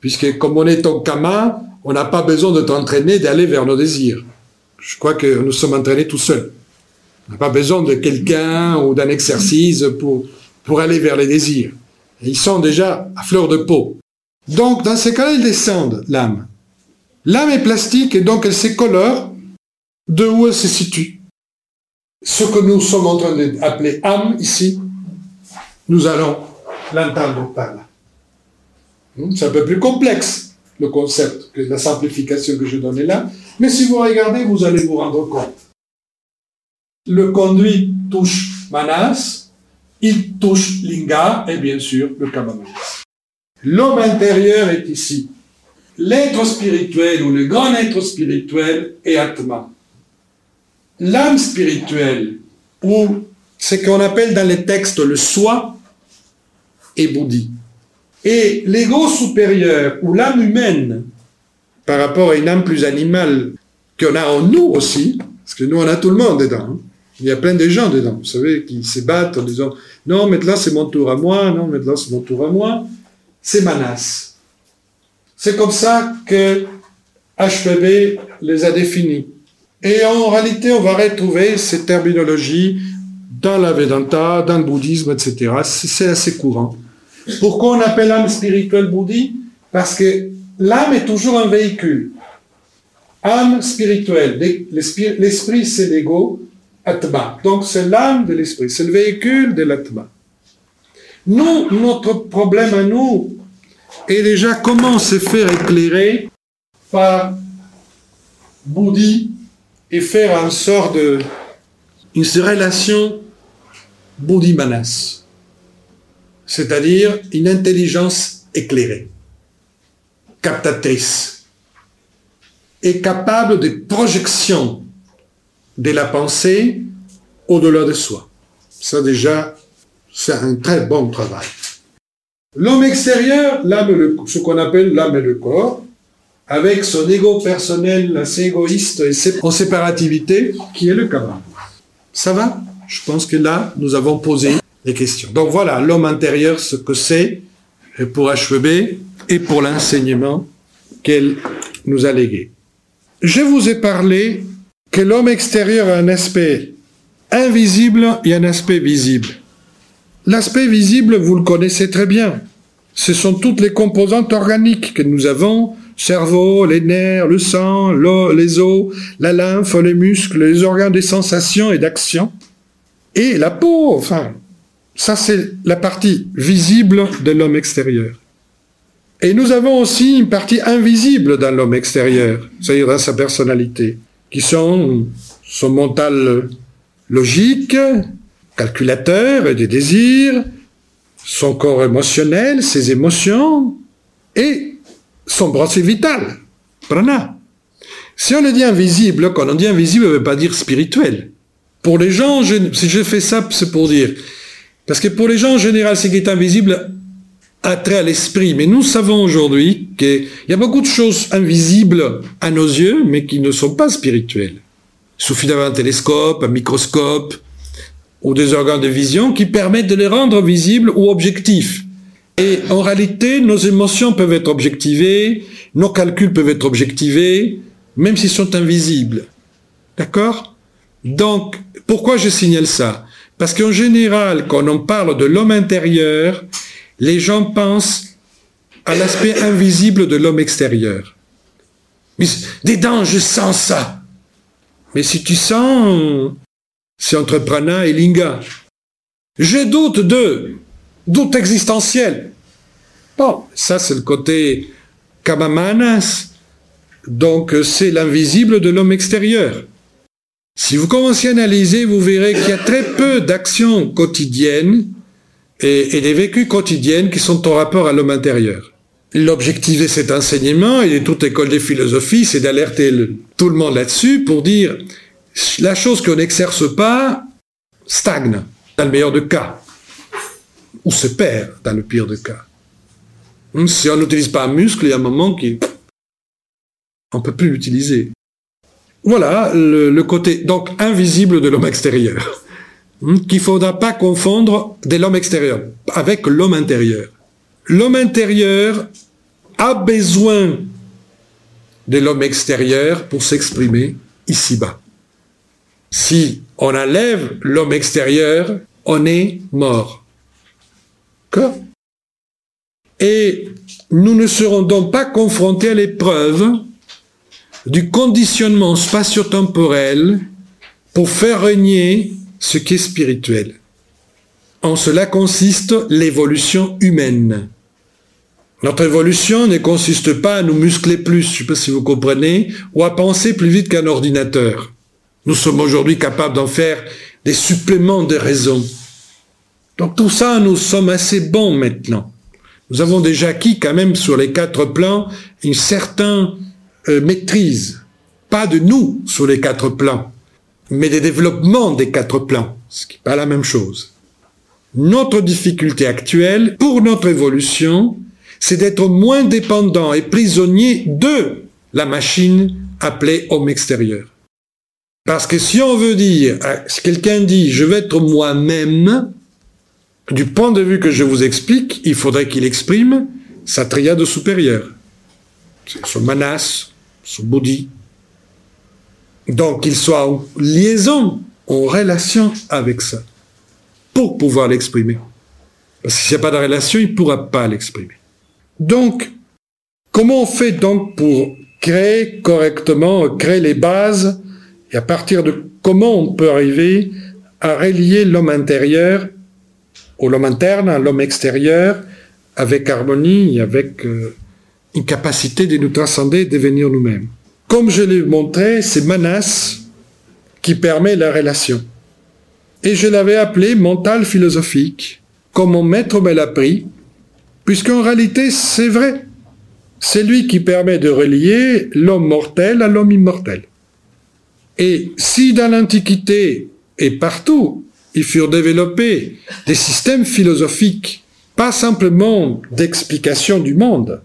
puisque comme on est en kama, on n'a pas besoin de t'entraîner d'aller vers nos désirs. Je crois que nous sommes entraînés tout seuls. On n'a pas besoin de quelqu'un ou d'un exercice pour, aller vers les désirs. ils sont déjà à fleur de peau. Donc, dans ces cas-là, ils descendent, l'âme. L'âme est plastique et donc elle s'écolore de où elle se situe. Ce que nous sommes en train d'appeler âme ici, nous allons l'entendre par là. Hmm, c'est un peu plus complexe, le concept, que la simplification que je donnais là. Mais si vous regardez, vous allez vous rendre compte. Le conduit touche Manas, il touche Linga et bien sûr le Kamamanas. L'homme intérieur est ici. L'être spirituel ou le grand être spirituel est Atma. L'âme spirituelle, ou ce qu'on appelle dans les textes le soi, est Bouddhi. Et l'ego supérieur ou l'âme humaine par rapport à une âme plus animale qu'on a en nous aussi, parce que nous on a tout le monde dedans. Hein. Il y a plein de gens dedans, vous savez, qui se battent en disant non, maintenant c'est mon tour à moi, non, maintenant c'est mon tour à moi. C'est Manas. C'est comme ça que HPB les a définis. Et en réalité, on va retrouver cette terminologie dans la Vedanta, dans le bouddhisme, etc. C'est assez courant. Pourquoi on appelle l'âme spirituelle bouddhi? Parce que l'âme est toujours un véhicule. Âme spirituelle. L'esprit, c'est l'ego. Atma. Donc c'est l'âme de l'esprit, c'est le véhicule de l'Atma. Nous, notre problème à nous est déjà comment se faire éclairer par Bouddhi et faire en sorte de relation Bouddhi-Manas, c'est-à-dire une intelligence éclairée, captatrice, et capable de projection de la pensée au-delà de soi. Ça déjà, c'est un très bon travail. L'homme extérieur, l'âme, ce qu'on appelle l'âme et le corps, avec son ego personnel assez égoïste et en séparativité, qui est le karma. Ça va? Je pense que là, nous avons posé les questions. Donc voilà, l'homme intérieur, ce que c'est, pour achever, et pour l'enseignement qu'elle nous a légué. Je vous ai parlé que l'homme extérieur a un aspect invisible et un aspect visible. L'aspect visible, vous le connaissez très bien. Ce sont toutes les composantes organiques que nous avons, cerveau, les nerfs, le sang, les os, la lymphe, les muscles, les organes des sensations et d'action, et la peau, enfin, ça c'est la partie visible de l'homme extérieur. Et nous avons aussi une partie invisible dans l'homme extérieur, c'est-à-dire dans sa personnalité, qui sont son mental logique, calculateur et des désirs, son corps émotionnel, ses émotions et son principe vital, prana. Si on le dit invisible, quand on dit invisible, ne veut pas dire spirituel. Pour les gens, si je fais ça, c'est pour dire. Parce que pour les gens en général, ce qui est invisible a trait à l'esprit. Mais nous savons aujourd'hui qu'il y a beaucoup de choses invisibles à nos yeux, mais qui ne sont pas spirituelles. Il suffit d'avoir un télescope, un microscope, ou des organes de vision qui permettent de les rendre visibles ou objectifs. Et en réalité, nos émotions peuvent être objectivées, nos calculs peuvent être objectivés, même s'ils sont invisibles. D'accord? Donc, pourquoi je signale ça? Parce qu'en général, quand on parle de l'homme intérieur, les gens pensent à l'aspect invisible de l'homme extérieur. Mais, des dents, je sens ça. Mais si tu sens c'est entre prana et linga. Je doute de, doute existentiel. Bon, ça c'est le côté kamamanas, donc c'est l'invisible de l'homme extérieur. Si vous commencez à analyser, vous verrez qu'il y a très peu d'actions quotidiennes et, des vécus quotidiennes qui sont en rapport à l'homme intérieur. L'objectif de cet enseignement et de toute école de philosophie, c'est d'alerter tout le monde là-dessus pour dire la chose qu'on n'exerce pas stagne, dans le meilleur des cas, ou se perd, dans le pire des cas. Hmm, si on n'utilise pas un muscle, il y a un moment qui... On ne peut plus l'utiliser. Voilà le, côté donc invisible de l'homme extérieur, qu'il ne faudra pas confondre de l'homme extérieur avec l'homme intérieur. L'homme intérieur a besoin de l'homme extérieur pour s'exprimer ici-bas. Si on enlève l'homme extérieur, on est mort. Et nous ne serons donc pas confrontés à l'épreuve du conditionnement spatio-temporel pour faire régner ce qui est spirituel. En cela consiste l'évolution humaine. Notre évolution ne consiste pas à nous muscler plus, je ne sais pas si vous comprenez, ou à penser plus vite qu'un ordinateur. Nous sommes aujourd'hui capables d'en faire des suppléments de raison. Donc tout ça, nous sommes assez bons maintenant. Nous avons déjà acquis quand même sur les quatre plans une certaine euh, maîtrise. Pas de nous sur les quatre plans, mais des développements des quatre plans, ce qui n'est pas la même chose. Notre difficulté actuelle pour notre évolution, c'est d'être moins dépendant et prisonnier de la machine appelée homme extérieur. Parce que si on veut dire, euh, si quelqu'un dit je vais être moi-même, du point de vue que je vous explique, il faudrait qu'il exprime sa triade supérieure. Son manas, son bouddhi. Donc qu'il soit en liaison, en relation avec ça, pour pouvoir l'exprimer. Parce que s'il n'y a pas de relation, il ne pourra pas l'exprimer. Donc, comment on fait donc pour créer correctement, créer les bases Et à partir de comment on peut arriver à relier l'homme intérieur ou l'homme interne à l'homme extérieur avec harmonie, avec euh, une capacité de nous transcender, de devenir nous-mêmes. Comme je l'ai montré, c'est Manas qui permet la relation. Et je l'avais appelé mental philosophique, comme mon maître me l'a puisqu'en réalité, c'est vrai. C'est lui qui permet de relier l'homme mortel à l'homme immortel. Et si dans l'Antiquité et partout, ils furent développés des systèmes philosophiques, pas simplement d'explication du monde,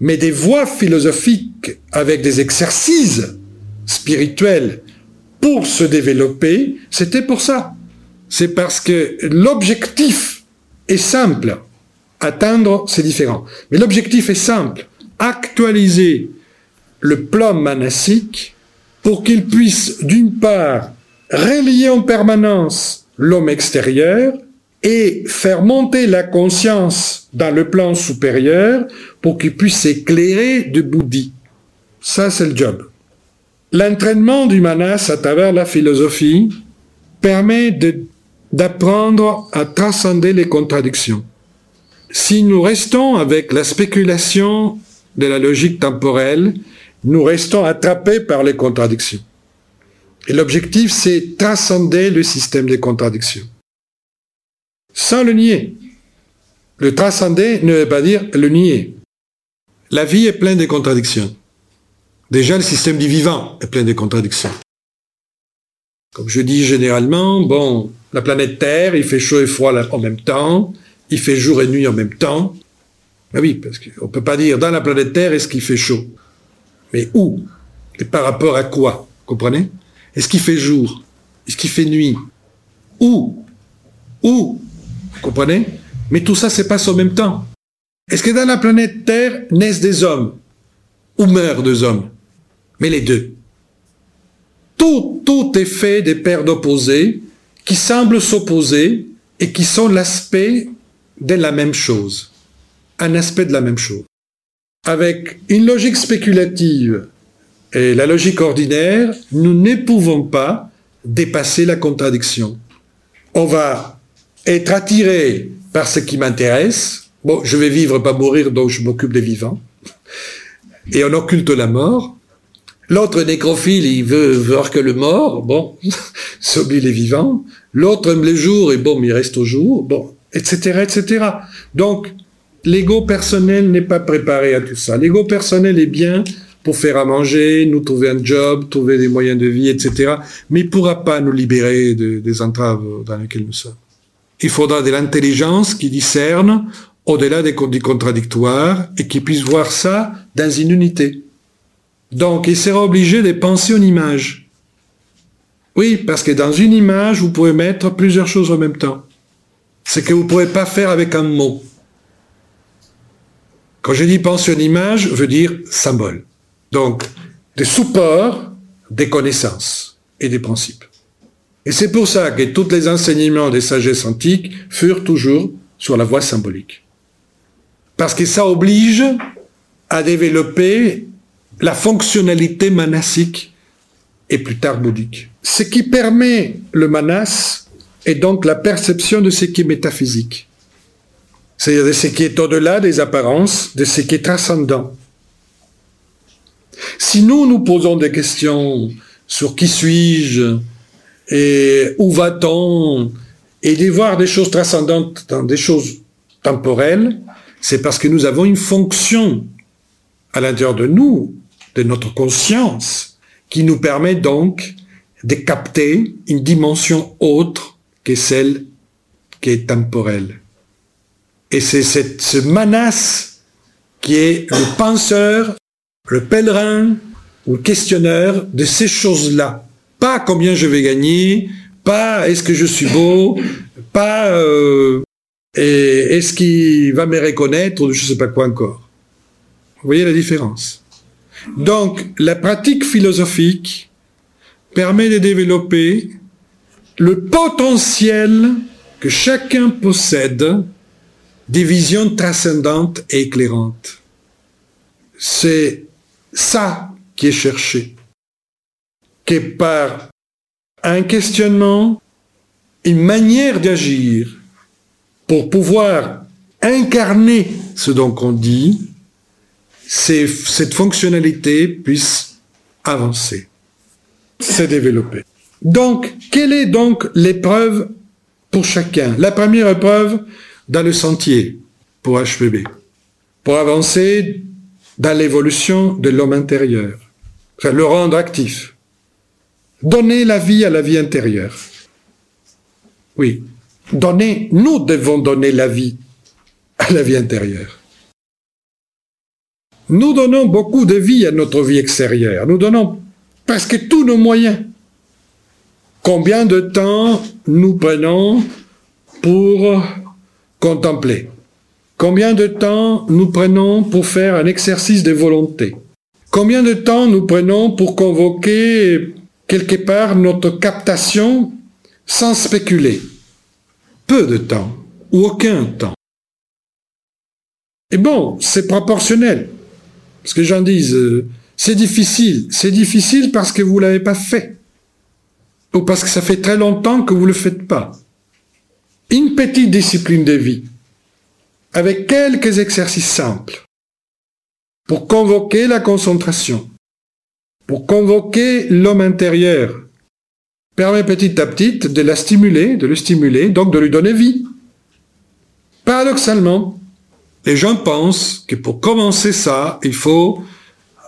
mais des voies philosophiques avec des exercices spirituels pour se développer, c'était pour ça. C'est parce que l'objectif est simple. Atteindre, c'est différent. Mais l'objectif est simple. Actualiser le plan manassique pour qu'il puisse, d'une part, relier en permanence l'homme extérieur et faire monter la conscience dans le plan supérieur pour qu'il puisse s'éclairer de bouddhi. Ça, c'est le job. L'entraînement du manas à travers la philosophie permet d'apprendre à transcender les contradictions. Si nous restons avec la spéculation de la logique temporelle, nous restons attrapés par les contradictions. Et l'objectif, c'est transcender le système des contradictions. Sans le nier. Le transcender ne veut pas dire le nier. La vie est pleine de contradictions. Déjà, le système du vivant est plein de contradictions. Comme je dis généralement, bon, la planète Terre, il fait chaud et froid en même temps, il fait jour et nuit en même temps. Ben oui, parce qu'on ne peut pas dire dans la planète Terre est-ce qu'il fait chaud? Mais où? Et par rapport à quoi? Comprenez? Est-ce qu'il fait jour? Est-ce qu'il fait nuit? Où? Où? Comprenez? Mais tout ça se passe en même temps. Est-ce que dans la planète Terre naissent des hommes Ou meurent des hommes? Mais les deux. Tout, tout est fait des paires d'opposés qui semblent s'opposer et qui sont l'aspect de la même chose. Un aspect de la même chose. Avec une logique spéculative et la logique ordinaire, nous ne pouvons pas dépasser la contradiction. On va être attiré par ce qui m'intéresse. Bon, je vais vivre, pas mourir, donc je m'occupe des vivants. Et on occulte la mort. L'autre nécrophile, il veut voir que le mort, bon, s'oublie les vivants. L'autre aime les jours et bon, il reste au jour, bon, etc., etc. Donc, l'ego personnel n'est pas préparé à tout ça. L'ego personnel est bien pour faire à manger, nous trouver un job, trouver des moyens de vie, etc. Mais il pourra pas nous libérer des entraves dans lesquelles nous sommes. Il faudra de l'intelligence qui discerne au-delà des contradictoires et qui puisse voir ça dans une unité. Donc, il sera obligé de penser en image. Oui, parce que dans une image, vous pouvez mettre plusieurs choses en même temps. Ce que vous ne pouvez pas faire avec un mot. Quand je dis penser en image, je veux dire symbole. Donc, des supports, des connaissances et des principes. Et c'est pour ça que tous les enseignements des sagesses antiques furent toujours sur la voie symbolique. Parce que ça oblige à développer la fonctionnalité manassique et plus tard bouddhique. Ce qui permet le manas est donc la perception de ce qui est métaphysique, c'est-à-dire de ce qui est au-delà des apparences, de ce qui est transcendant. Si nous nous posons des questions sur qui suis-je et où va-t-on? Et voir des choses transcendantes dans des choses temporelles, c'est parce que nous avons une fonction à l'intérieur de nous de notre conscience qui nous permet donc de capter une dimension autre que celle qui est temporelle. Et c'est ce manas qui est le penseur, le pèlerin ou le questionneur de ces choses-là. Pas combien je vais gagner, pas est-ce que je suis beau, pas euh, est-ce qu'il va me reconnaître ou je ne sais pas quoi encore. Vous voyez la différence donc, la pratique philosophique permet de développer le potentiel que chacun possède des visions transcendantes et éclairantes. C'est ça qui est cherché. Que par un questionnement, une manière d'agir pour pouvoir incarner ce dont on dit, cette fonctionnalité puisse avancer, se développer. Donc, quelle est donc l'épreuve pour chacun? La première épreuve dans le sentier pour HPB, pour avancer dans l'évolution de l'homme intérieur, le rendre actif. Donner la vie à la vie intérieure. Oui, donner, nous devons donner la vie à la vie intérieure. Nous donnons beaucoup de vie à notre vie extérieure. Nous donnons presque tous nos moyens. Combien de temps nous prenons pour contempler? Combien de temps nous prenons pour faire un exercice de volonté? Combien de temps nous prenons pour convoquer quelque part notre captation sans spéculer Peu de temps ou aucun temps. Et bon, c'est proportionnel. Parce que gens disent, euh, c'est difficile. C'est difficile parce que vous ne l'avez pas fait. Ou parce que ça fait très longtemps que vous ne le faites pas. Une petite discipline de vie, avec quelques exercices simples, pour convoquer la concentration, pour convoquer l'homme intérieur, permet petit à petit de la stimuler, de le stimuler, donc de lui donner vie. Paradoxalement, les gens pensent que pour commencer ça, il faut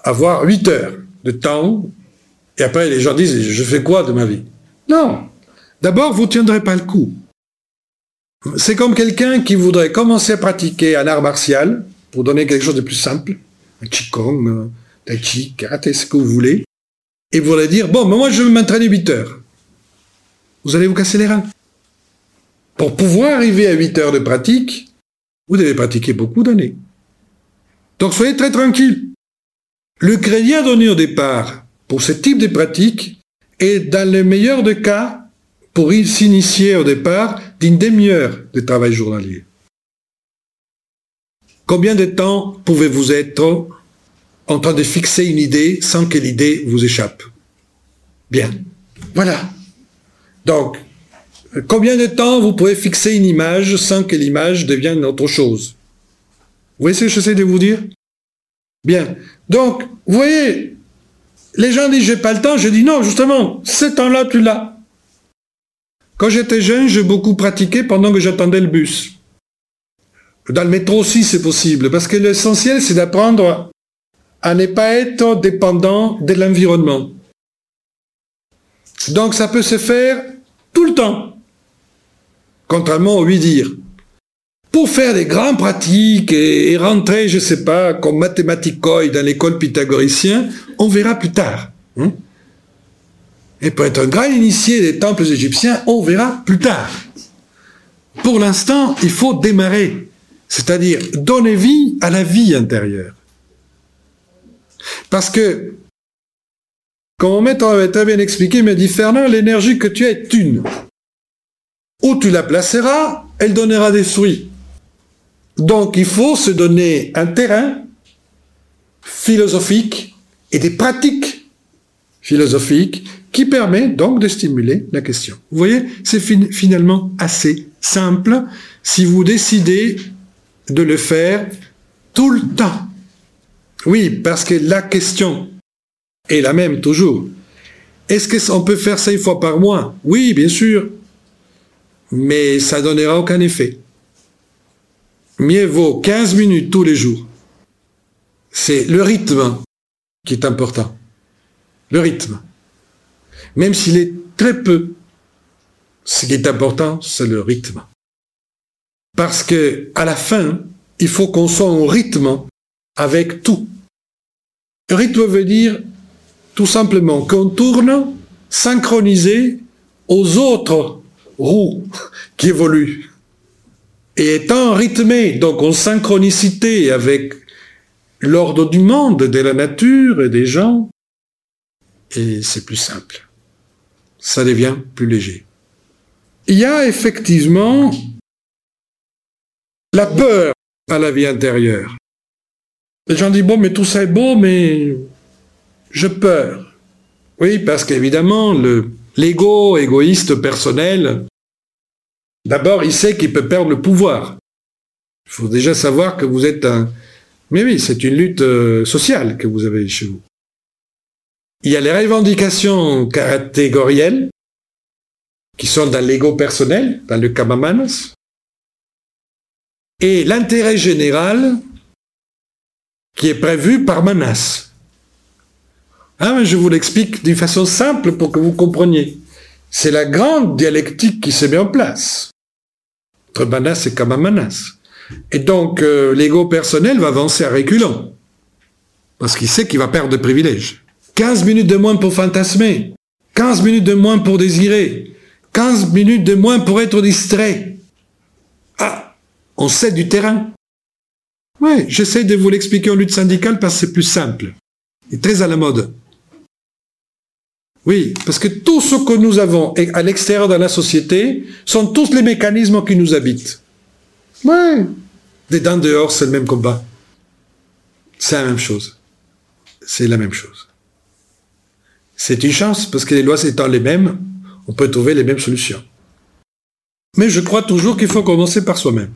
avoir 8 heures de temps, et après les gens disent, je fais quoi de ma vie? Non. D'abord, vous ne tiendrez pas le coup. C'est comme quelqu'un qui voudrait commencer à pratiquer un art martial, pour donner quelque chose de plus simple, un qigong, un tai chi, karaté, ce que vous voulez, et vous allez dire, bon, moi je veux m'entraîner 8 heures. Vous allez vous casser les reins. Pour pouvoir arriver à 8 heures de pratique, vous devez pratiquer beaucoup d'années. Donc soyez très tranquille. Le crédit à donner au départ pour ce type de pratique est, dans le meilleur des cas, pour s'initier au départ d'une demi-heure de travail journalier. Combien de temps pouvez-vous être en train de fixer une idée sans que l'idée vous échappe Bien. Voilà. Donc, Combien de temps vous pouvez fixer une image sans que l'image devienne autre chose? Vous voyez ce que j'essaie de vous dire? Bien. Donc, vous voyez, les gens disent j'ai pas le temps, je dis non, justement, ce temps-là, tu l'as. Quand j'étais jeune, j'ai beaucoup pratiqué pendant que j'attendais le bus. Dans le métro aussi, c'est possible, parce que l'essentiel, c'est d'apprendre à ne pas être dépendant de l'environnement. Donc, ça peut se faire tout le temps contrairement au lui dire. Pour faire des grandes pratiques et, rentrer, je sais pas, comme mathématicoïde dans l'école pythagoricien, on verra plus tard. Hein. et pour être un grand initié des temples égyptiens, on verra plus tard. Pour l'instant, il faut démarrer, c'est-à-dire donner vie à la vie intérieure. Parce que, comme mon maître avait très bien expliqué, il m'a dit, Fernand, l'énergie que tu as est une. Où tu la placeras, elle donnera des fruits. Donc il faut se donner un terrain philosophique et des pratiques philosophiques qui permet donc de stimuler la question. Vous voyez, c'est finalement assez simple si vous décidez de le faire tout le temps. Oui, parce que la question est la même toujours. Est-ce qu'on peut faire ça fois par mois? Oui, bien sûr mais ça donnera aucun effet. Mieux vaut 15 minutes tous les jours. C'est le rythme qui est important. Le rythme. Même s'il est très peu, ce qui est important, c'est le rythme. Parce que, à la fin, il faut qu'on soit en rythme avec tout. Rythme veut dire tout simplement qu'on tourne synchronisé aux autres roue qui évolue. Et étant rythmé, donc en synchronicité avec l'ordre du monde, de la nature et des gens, et c'est plus simple. Ça devient plus léger. Il y a effectivement la peur à la vie intérieure. Les gens disent, bon, mais tout ça est beau, mais je peur. Oui, parce qu'évidemment, l'ego égoïste personnel, d'abord, il sait qu'il peut perdre le pouvoir. Il faut déjà savoir que vous êtes un... Mais oui, c'est une lutte euh, sociale que vous avez chez vous. Il y a les revendications catégorielles, qui sont dans l'ego personnel, dans le kamamanas, et l'intérêt général qui est prévu par Manas. Ah, je vous l'explique d'une façon simple pour que vous compreniez. C'est la grande dialectique qui s'est mise en place entre Manas et Kamamanas. Et donc, euh, l'ego personnel va avancer à reculons. Parce qu'il sait qu'il va perdre de privilèges. 15 minutes de moins pour fantasmer. 15 minutes de moins pour désirer. 15 minutes de moins pour être distrait. Ah, on cède du terrain. Oui, j'essaie de vous l'expliquer en lutte syndicale parce que c'est plus simple. Et très à la mode. Oui, parce que tout ce que nous avons à l'extérieur de la société sont tous les mécanismes qui nous habitent. Ouais. Dedans, dehors, c'est le même combat. C'est la même chose. C'est la même chose. C'est une chance, parce que les lois étant les mêmes, on peut trouver les mêmes solutions. Mais je crois toujours qu'il faut commencer par soi-même.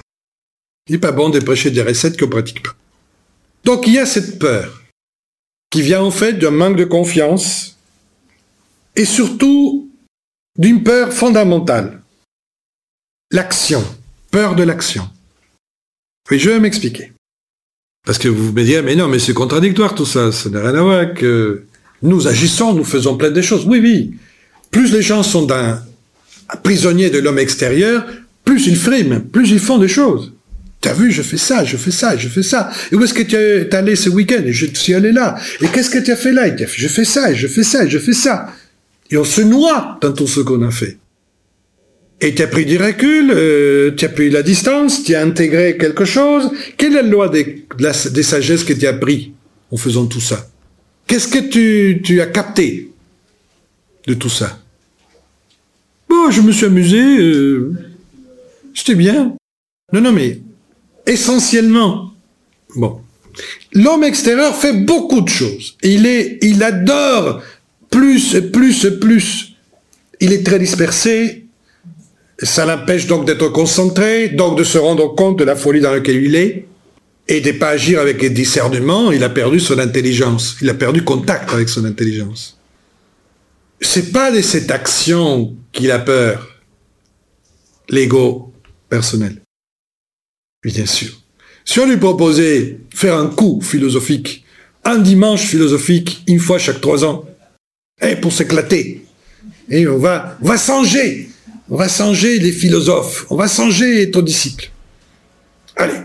Il n'est pas bon de prêcher des recettes qu'on ne pratique pas. Donc il y a cette peur, qui vient en fait d'un manque de confiance, et surtout d'une peur fondamentale. L'action, peur de l'action. Oui, je vais m'expliquer. Parce que vous me direz, mais non, mais c'est contradictoire tout ça, ça n'a rien à voir que nous agissons, nous faisons plein de choses. Oui, oui. Plus les gens sont d'un prisonnier de l'homme extérieur, plus ils friment, plus ils font des choses. T'as vu, je fais ça, je fais ça, je fais ça. Et où est-ce que tu es allé ce week-end? Et je suis allé là. Et qu'est-ce que tu as fait là? Je fais ça, je fais ça, je fais ça. Et on se noie dans tout ce qu'on a fait. Et tu as pris du recul, euh, tu as pris la distance, tu as intégré quelque chose. Quelle est la loi des, des sagesses que tu as pris en faisant tout ça? Qu'est-ce que tu, tu as capté de tout ça? Bon, je me suis amusé, euh, c'était bien. Non, non, mais essentiellement, bon, l'homme extérieur fait beaucoup de choses. Il est, il adore plus, plus, plus. Il est très dispersé. Ça l'empêche donc d'être concentré, donc de se rendre compte de la folie dans laquelle il est et de pas agir avec discernement, il a perdu son intelligence. Il a perdu contact avec son intelligence. C'est pas de cette action qu'il a peur, l'ego personnel. Bien sûr. Si on lui proposait faire un coup philosophique, un dimanche philosophique, une fois chaque trois ans, et eh, pour s'éclater, et on va, va changer, on va changer les philosophes, on va changer être disciples. Allez,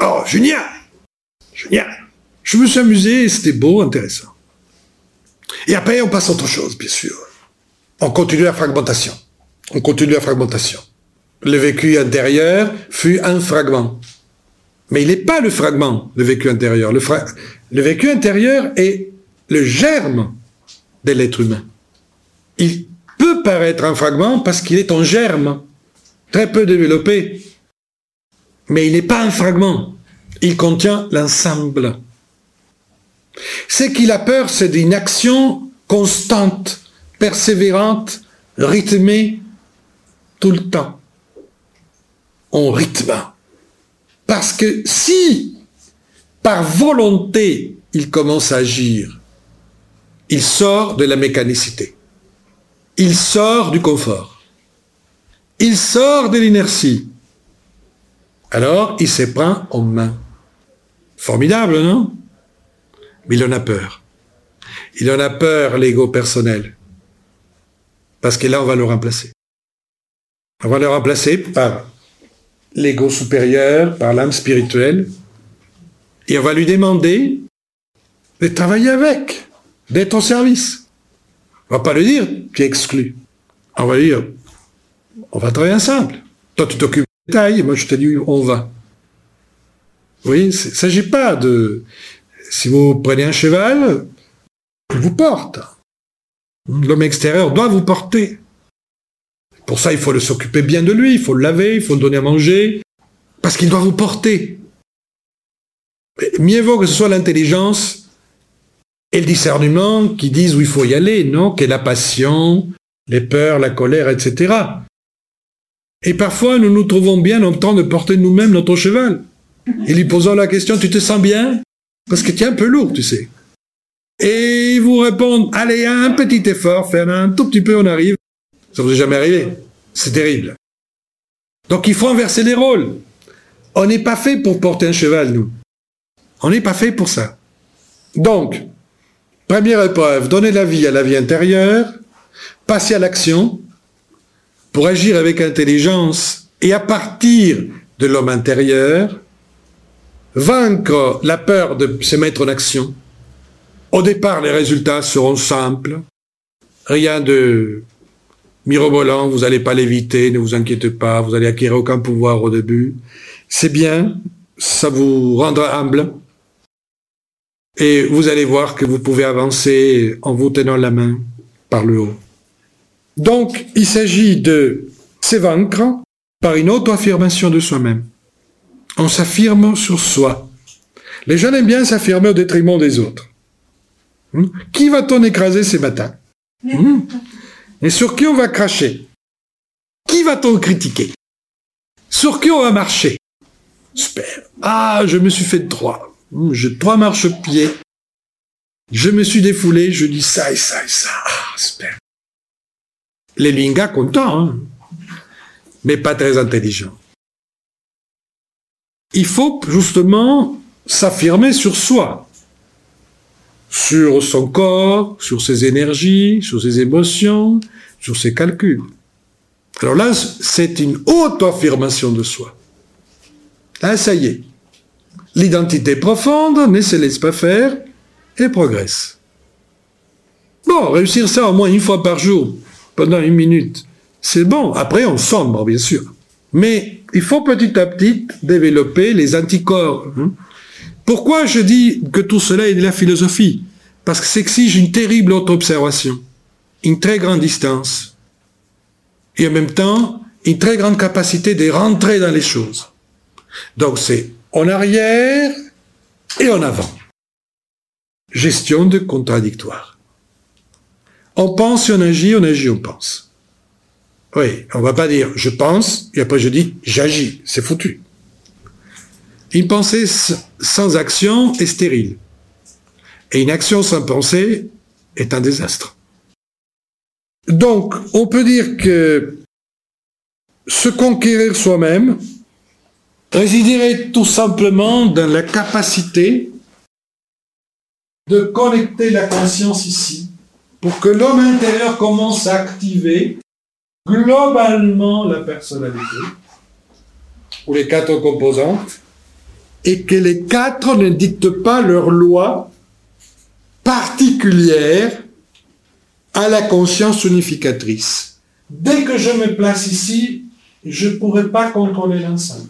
Oh, génial Génial Je me suis amusé, c'était beau, intéressant. Et après, on passe à autre chose, bien sûr. On continue la fragmentation. On continue la fragmentation. Le vécu intérieur fut un fragment. Mais il n'est pas le fragment, le vécu intérieur. Le, vécu intérieur est le germe de l'être humain. Il peut paraître un fragment parce qu'il est en germe, très peu développé, mais il n'est pas un fragment. Il contient l'ensemble. Ce qu'il a peur, c'est d'une action constante, persévérante, rythmée, tout le temps. On rythme. Parce que si, par volonté, il commence à agir, il sort de la mécanicité. Il sort du confort. Il sort de l'inertie. Alors, il se prend en main. Formidable, non? Mais il en a peur. Il en a peur, l'ego personnel. Parce que là, on va le remplacer. On va le remplacer par l'ego supérieur, par l'âme spirituelle. Et on va lui demander de travailler avec, d'être au service. On va pas lui dire, tu es exclu. On va dire, on va travailler ensemble. Toi, tu t'occupes taille, moi je te dis on va. Oui, il ne s'agit pas de... Si vous prenez un cheval, il vous porte. L'homme extérieur doit vous porter. Pour ça, il faut s'occuper bien de lui, il faut le laver, il faut le donner à manger, parce qu'il doit vous porter. mieux vaut que ce soit l'intelligence et le discernement qui disent où il faut y aller, non Qu'est la passion, les peurs, la colère, etc. Et parfois, nous nous trouvons bien en train de porter nous-mêmes notre cheval. Et lui posant la question, tu te sens bien? Parce que tu es un peu lourd, tu sais. Et ils vous répondent, allez, un petit effort, faire un tout petit peu, on arrive. Ça vous est jamais arrivé C'est terrible. Donc il faut inverser les rôles. On n'est pas fait pour porter un cheval, nous. On n'est pas fait pour ça. Donc, première épreuve, donner la vie à la vie intérieure, passer à l'action pour agir avec intelligence et à partir de l'homme intérieur, vaincre la peur de se mettre en action. Au départ, les résultats seront simples. Rien de mirobolant, vous n'allez pas l'éviter, ne vous inquiétez pas, vous allez acquérir aucun pouvoir au début. C'est bien, ça vous rendra humble. Et vous allez voir que vous pouvez avancer en vous tenant la main par le haut. Donc, il s'agit de s'évaincre par une auto-affirmation de soi-même. On s'affirme sur soi. Les gens aiment bien s'affirmer au détriment des autres. Hmm? Qui va-t-on écraser ces matins? Et sur qui on va cracher? Qui va-t-on critiquer? Sur qui on va marcher? Super. Ah, je me suis fait trois. Hmm, j'ai trois marche-pieds. Je me suis défoulé, je dis ça et ça et ça. Ah, super. Les lingas contents, hein, mais pas très intelligents. Il faut justement s'affirmer sur soi, sur son corps, sur ses énergies, sur ses émotions, sur ses calculs. Alors là, c'est une auto-affirmation de soi. Là, ça y est. L'identité profonde ne se laisse pas faire et progresse. Bon, réussir ça au moins une fois par jour, pendant une minute, c'est bon. Après, on sombre, bien sûr. Mais il faut petit à petit développer les anticorps. Hein. Pourquoi je dis que tout cela est de la philosophie? Parce que ça exige une terrible auto-observation, une très grande distance, et en même temps, une très grande capacité de rentrer dans les choses. Donc c'est en arrière et en avant. Gestion de contradictoire. On pense et on agit, on agit, on pense. Oui, on va pas dire je pense et après je dis j'agis, c'est foutu. Une pensée sans action est stérile. Et une action sans pensée est un désastre. Donc, on peut dire que se conquérir soi-même résiderait tout simplement dans la capacité de connecter la conscience ici pour que l'homme intérieur commence à activer globalement la personnalité ou les quatre composantes et que les quatre ne dictent pas leur loi particulière à la conscience unificatrice. Dès que je me place ici, je ne pourrai pas contrôler l'ensemble.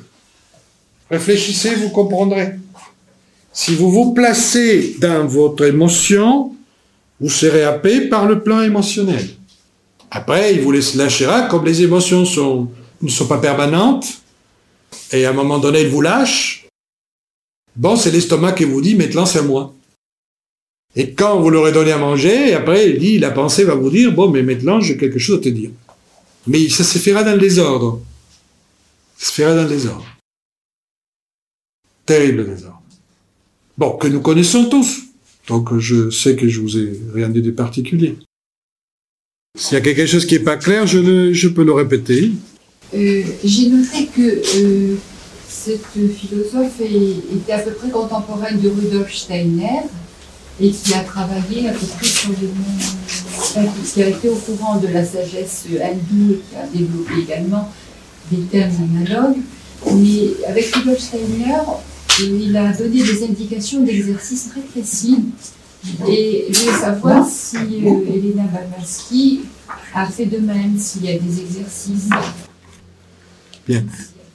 Réfléchissez, vous comprendrez. Si vous vous placez dans votre émotion, vous serez happé par le plan émotionnel. Après, il vous laisse lâcher comme les émotions ne sont pas permanentes, et à un moment donné, il vous lâche, Bon, c'est l'estomac qui vous dit, maintenant c'est moi. Et quand vous l'aurez donné à manger, après, il dit, la pensée va vous dire, bon, mais maintenant j'ai quelque chose à te dire. Mais ça se fera dans le désordre. Ça se fera dans le désordre. Terrible désordre. Bon, que nous connaissons tous. Donc je sais que je vous ai rien dit de particulier. S'il y a quelque chose qui n'est pas clair, je, peux le répéter. Euh, j'ai noté que euh, cette philosophe était à peu près contemporaine de Rudolf Steiner et qui a travaillé à peu près sur les mêmes. qui a été au courant de la sagesse hindoue qui a développé également des thèmes analogues. Mais avec Rudolf Steiner, il a donné des indications d'exercices très précis. Et je voulais savoir si euh, Elena Blavatsky a fait de même, s'il y a des exercices. Bien.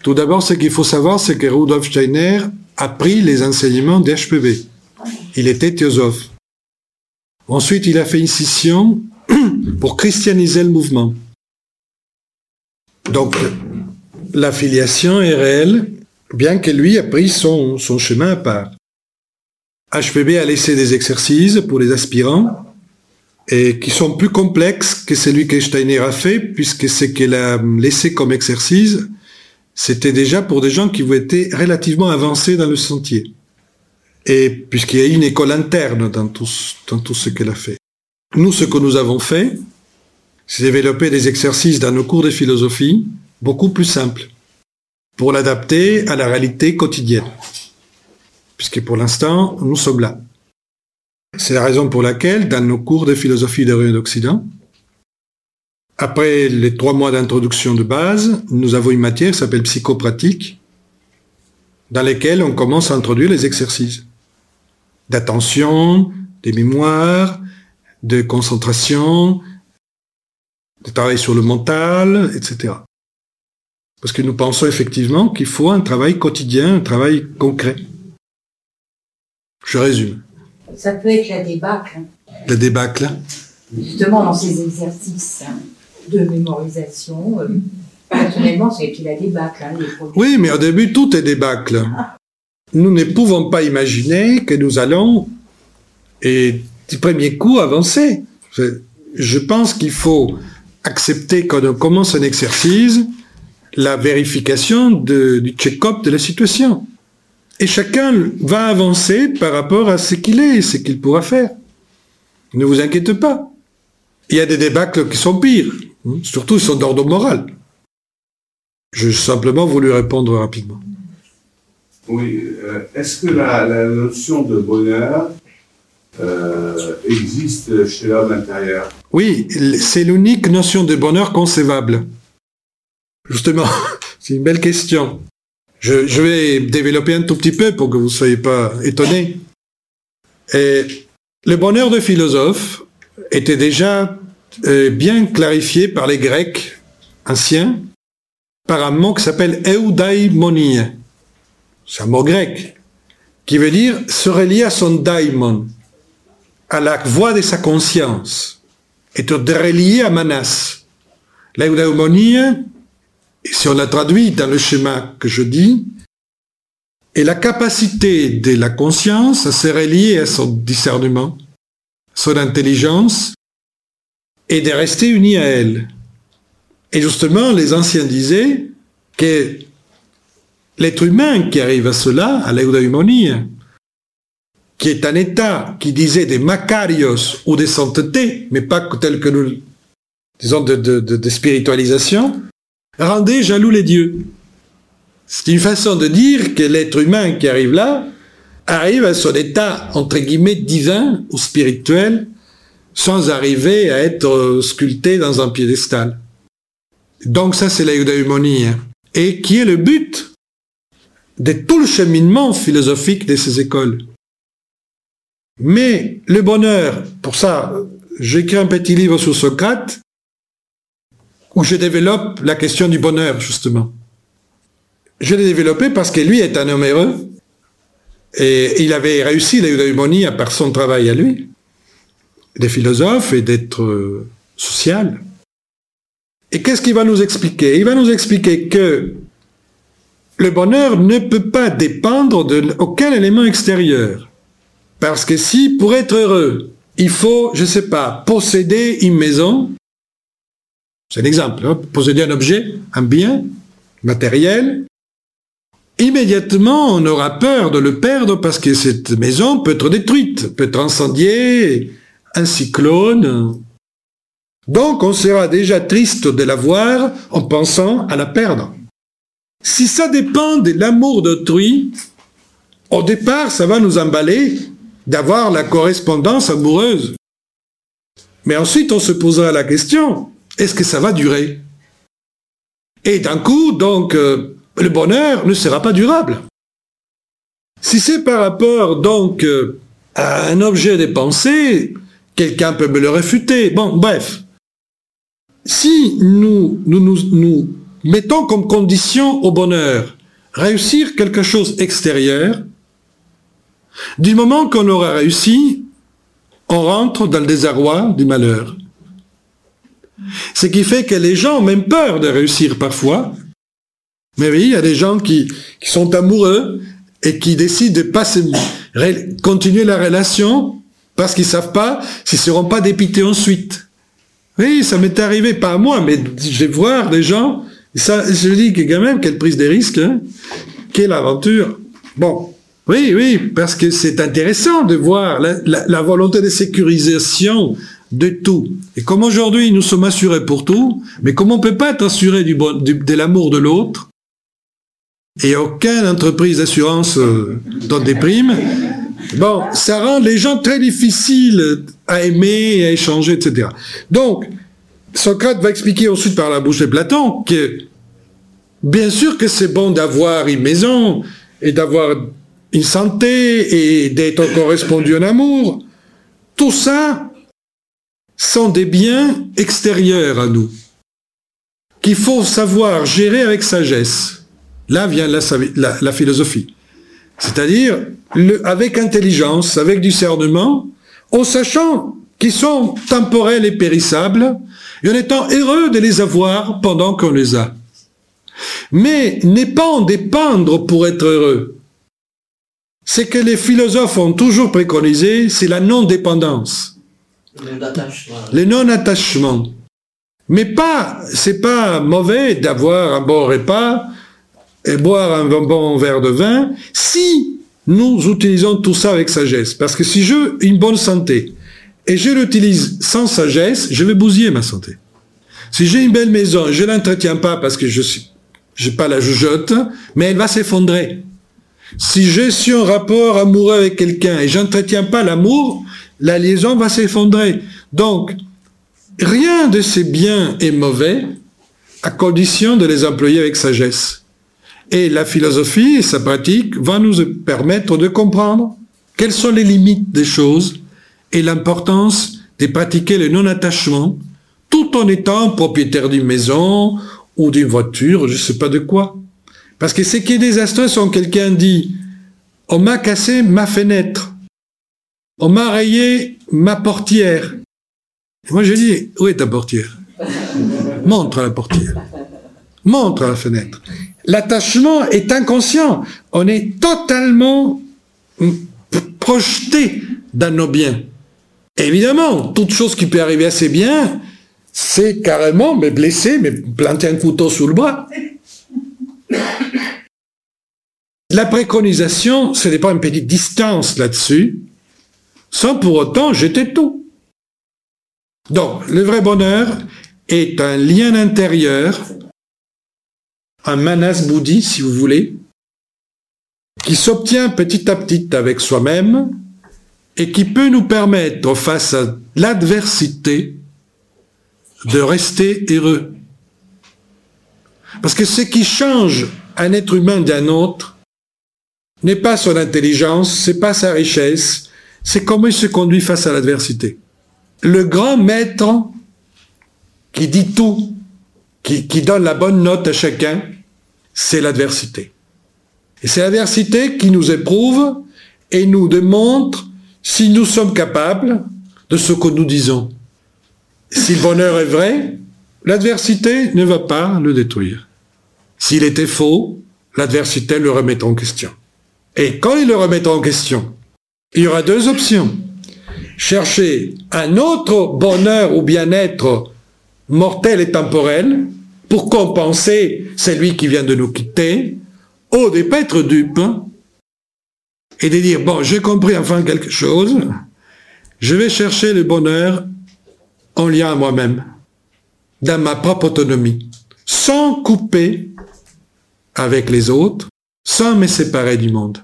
Tout d'abord, ce qu'il faut savoir, c'est que Rudolf Steiner a pris les enseignements d'HPV. Il était théosophe. Ensuite, il a fait une scission pour christianiser le mouvement. Donc, l'affiliation est réelle, bien que lui a pris son, chemin à part. HPB a laissé des exercices pour les aspirants et qui sont plus complexes que celui que Steiner a fait, puisque ce qu'elle a laissé comme exercice, c'était déjà pour des gens qui étaient relativement avancés dans le sentier. Et puisqu'il y a une école interne dans tout, ce qu'elle a fait. Nous, ce que nous avons fait, c'est développer des exercices dans nos cours de philosophie beaucoup plus simples pour l'adapter à la réalité quotidienne. Puisque pour l'instant, nous sommes là. C'est la raison pour laquelle, dans nos cours de philosophie de d'Occident, après les trois mois d'introduction de base, nous avons une matière qui s'appelle psychopratique, dans laquelle on commence à introduire les exercices d'attention, des mémoires, de concentration, de travail sur le mental, etc. Parce que nous pensons effectivement qu'il faut un travail quotidien, un travail concret. Je résume. Ça peut être la débâcle. La débâcle. Justement, dans ces exercices de mémorisation, euh, personnellement, ça a été la débâcle. Hein, oui, mais au début, tout est débâcle. Nous ne pouvons pas imaginer que nous allons, et du premier coup, avancer. Je pense qu'il faut accepter quand on commence un exercice la vérification du check-up de la situation. Et chacun va avancer par rapport à ce qu'il est et ce qu'il pourra faire. Ne vous inquiétez pas. Il y a des débâcles qui sont pires. Hein. Surtout, ils sont d'ordre moral. J'ai simplement voulu répondre rapidement. Oui. Euh, est-ce que la, notion de bonheur euh, existe chez l'homme intérieur? Oui, c'est l'unique notion de bonheur concevable. Justement, c'est une belle question. Je, vais développer un tout petit peu pour que vous ne soyez pas étonnés. Et le bonheur de philosophe était déjà euh, bien clarifié par les Grecs anciens par un mot qui s'appelle eudaimonie. C'est un mot grec qui veut dire se relier à son daimon, à la voix de sa conscience, être relié à Manas. L'eudaimonie, si on la traduit dans le schéma que je dis, est la capacité de la conscience à se relier à son discernement, son intelligence, et de rester uni à elle. Et justement, les anciens disaient que l'être humain qui arrive à cela, à l'eudaimonie, qui est un état qui disait des macarios ou des saintetés, mais pas tel que nous, disons, de, de spiritualisation, rendait jaloux les dieux. C'est une façon de dire que l'être humain qui arrive là arrive à son état, entre guillemets, divin ou spirituel, sans arriver à être sculpté dans un piédestal. Donc ça, c'est la hein. Et qui est le but de tout le cheminement philosophique de ces écoles? Mais le bonheur, pour ça, j'écris un petit livre sur Socrate, où je développe la question du bonheur, justement. Je l'ai développé parce que lui est un homme heureux, et il avait réussi l'eudaimonie à part son travail à lui, des philosophes et d'être euh, social. Et qu'est-ce qu'il va nous expliquer? Il va nous expliquer que le bonheur ne peut pas dépendre d'aucun élément extérieur. Parce que si, pour être heureux, il faut, je ne sais pas, posséder une maison, c'est un exemple, hein, posséder un objet, un bien matériel, immédiatement on aura peur de le perdre parce que cette maison peut être détruite, peut être incendiée, un cyclone. Donc on sera déjà triste de la voir en pensant à la perdre. Si ça dépend de l'amour d'autrui, au départ ça va nous emballer d'avoir la correspondance amoureuse. Mais ensuite on se posera la question, est-ce que ça va durer? Et d'un coup, donc, euh, le bonheur ne sera pas durable. Si c'est par rapport, donc, euh, à un objet de pensée, quelqu'un peut me le réfuter. Bon, bref. Si nous, nous, mettons comme condition au bonheur réussir quelque chose extérieur, du moment qu'on aura réussi, on rentre dans le désarroi du malheur. Ce qui fait que les gens ont même peur de réussir parfois. Mais oui, il y a des gens qui, sont amoureux et qui décident de pas continuer la relation parce qu'ils savent pas s'ils seront pas dépités ensuite. Oui, ça m'est arrivé, pas à moi, mais je vais voir des gens, ça, je dis que quand même, quelle prise de risque, hein, quelle aventure. Bon, oui, oui, parce que c'est intéressant de voir la, volonté de sécurisation de tout. Et comme aujourd'hui nous sommes assurés pour tout, mais comme on peut pas être assuré de l'amour de l'autre, et aucune entreprise d'assurance euh, donne des primes, bon, ça rend les gens très difficiles à aimer à échanger, etc. Donc, Socrate va expliquer ensuite par la bouche de Platon que bien sûr que c'est bon d'avoir une maison et d'avoir une santé et d'être correspondu en amour. Tout ça sont des biens extérieurs à nous qu'il faut savoir gérer avec sagesse. Là vient la, philosophie. C'est-à-dire avec intelligence, avec discernement, en sachant qu'ils sont temporels et périssables, et en étant heureux de les avoir pendant qu'on les a. Mais n'est pas en dépendre pour être heureux. C'est que les philosophes ont toujours préconisé, c'est la non-dépendance. Le non-attachement. Mais pas, c'est pas mauvais d'avoir un bon repas et boire un bon verre de vin si nous utilisons tout ça avec sagesse. Parce que si je une bonne santé et je l'utilise sans sagesse, je vais bousiller ma santé. Si j'ai une belle maison, je l'entretiens pas parce que je suis, j'ai pas la jugeote, mais elle va s'effondrer. Si je suis en rapport amoureux avec quelqu'un et j'entretiens pas l'amour, la liaison va s'effondrer. Donc, rien de ces biens est mauvais à condition de les employer avec sagesse. Et la philosophie et sa pratique vont nous permettre de comprendre quelles sont les limites des choses et l'importance de pratiquer le non-attachement tout en étant propriétaire d'une maison ou d'une voiture, je ne sais pas de quoi. Parce que ce qui est désastreux, c'est quand quelqu'un dit On m'a cassé ma fenêtre, on m'a rayé ma portière. moi je dis Où est ta portière? Montre la portière. Montre la fenêtre. L'attachement est inconscient. On est totalement projeté dans nos biens. Évidemment, toute chose qui peut arriver à ses biens, c'est carrément me blesser, me planter un couteau sous le bras. La préconisation, ce n'est pas une petite distance là-dessus, sans pour autant jeter tout. Donc, le vrai bonheur est un lien intérieur, un manas bouddhi, si vous voulez, qui s'obtient petit à petit avec soi-même et qui peut nous permettre, face à l'adversité, de rester heureux. Parce que ce qui change un être humain d'un autre n'est pas son intelligence, c'est pas sa richesse, c'est comment il se conduit face à l'adversité. Le grand maître qui dit tout, qui, donne la bonne note à chacun, c'est l'adversité. Et c'est l'adversité qui nous éprouve et nous démontre si nous sommes capables de ce que nous disons. Si le bonheur est vrai, l'adversité ne va pas le détruire. S'il était faux, l'adversité le remet en question. Et quand il le remet en question, il y aura deux options. Chercher un autre bonheur ou bien-être mortel et temporel pour compenser celui qui vient de nous quitter, ou de pas être dupe et de dire, bon, j'ai compris enfin quelque chose, je vais chercher le bonheur en lien à moi-même, dans ma propre autonomie, sans couper avec les autres, sans me séparer du monde.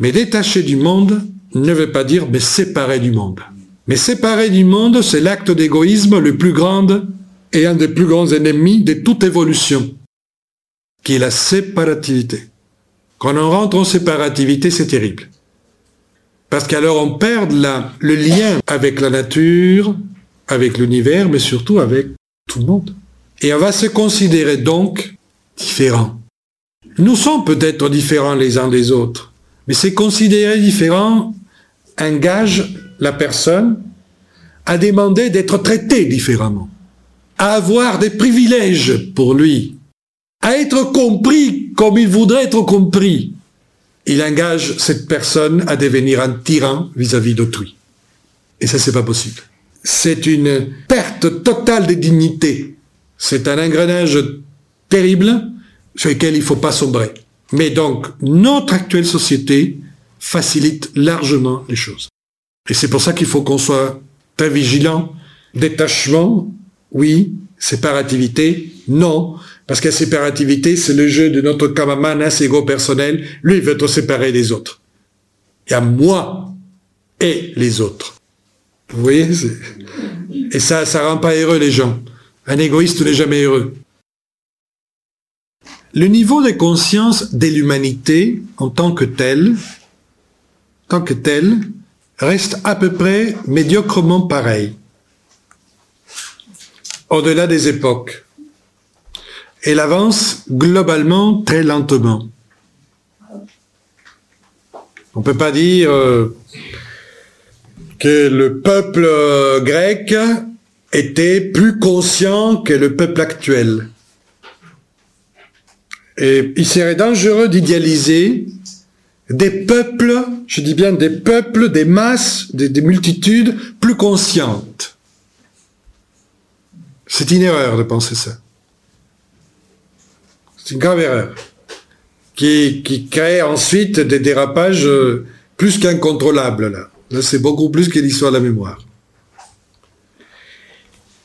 Mais détacher du monde ne veut pas dire me séparer du monde. Mais séparer du monde, c'est l'acte d'égoïsme le plus grand et un des plus grands ennemis de toute évolution, qui est la séparativité. Quand on rentre en séparativité, c'est terrible. Parce qu'alors on perd le lien avec la nature, avec l'univers, mais surtout avec tout le monde. Et on va se considérer donc différent. Nous sommes peut-être différents les uns des autres, mais c'est considérer différent engage la personne à demander d'être traité différemment, à avoir des privilèges pour lui, à être compris comme il voudrait être compris. il engage cette personne à devenir un tyran vis-à-vis d'autrui. Et ça, c'est pas possible. C'est une perte totale de dignité. C'est un engrenage terrible sur lequel il faut pas sombrer. Mais donc, notre actuelle société facilite largement les choses. Et c'est pour ça qu'il faut qu'on soit très vigilant. Détachement, oui. Séparativité, non. Parce que la séparativité, c'est le jeu de notre cameraman assez ego personnel. Lui, il veut être séparé des autres. Il y a moi et les autres. Vous voyez Et ça, ça rend pas heureux les gens. Un égoïste n'est jamais heureux. Le niveau de conscience de l'humanité en tant que tel, tant que tel, reste à peu près médiocrement pareil. Au-delà des époques. Elle avance globalement très lentement. On ne peut pas dire euh, que le peuple euh, grec était plus conscient que le peuple actuel. Et il serait dangereux d'idéaliser des peuples, je dis bien des peuples, des masses, des, des multitudes plus conscientes. C'est une erreur de penser ça. C'est une grave erreur. Qui, qui crée ensuite des dérapages euh, plus qu'incontrôlables, là. Là, c'est beaucoup plus que l'histoire de la mémoire.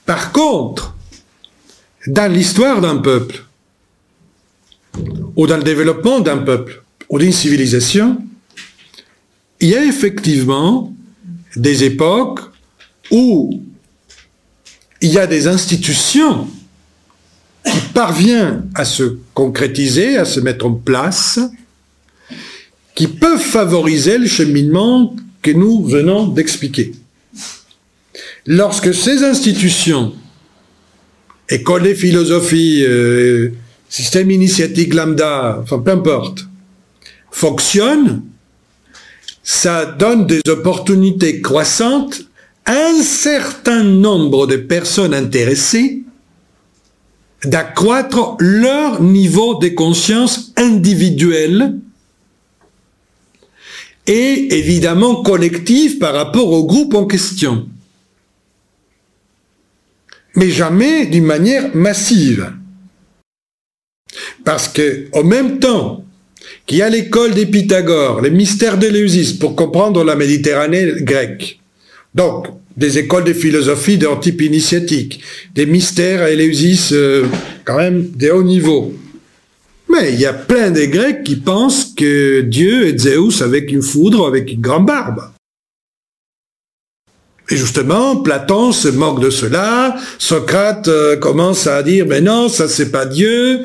Par contre, dans l'histoire d'un peuple, ou dans le développement d'un peuple, ou d'une civilisation, il y a effectivement des époques où il y a des institutions qui parviennent à se concrétiser, à se mettre en place, qui peuvent favoriser le cheminement que nous venons d'expliquer. Lorsque ces institutions, écoles de philosophie, euh, système initiatique lambda, enfin peu importe, fonctionnent, ça donne des opportunités croissantes à un certain nombre de personnes intéressées d'accroître leur niveau de conscience individuelle et évidemment collective par rapport au groupe en question. Mais jamais d'une manière massive. Parce que, même temps qu'il y a l'école des Pythagore, les mystères d'Éleusis pour comprendre la Méditerranée grecque, donc des écoles de philosophie d'un type initiatique, des mystères à Éleusis euh, quand même de haut niveau. Mais il y a plein de Grecs qui pensent que Dieu est Zeus avec une foudre, avec une grande barbe. Et justement, Platon se moque de cela, Socrate euh, commence à dire, mais non, ça c'est pas Dieu.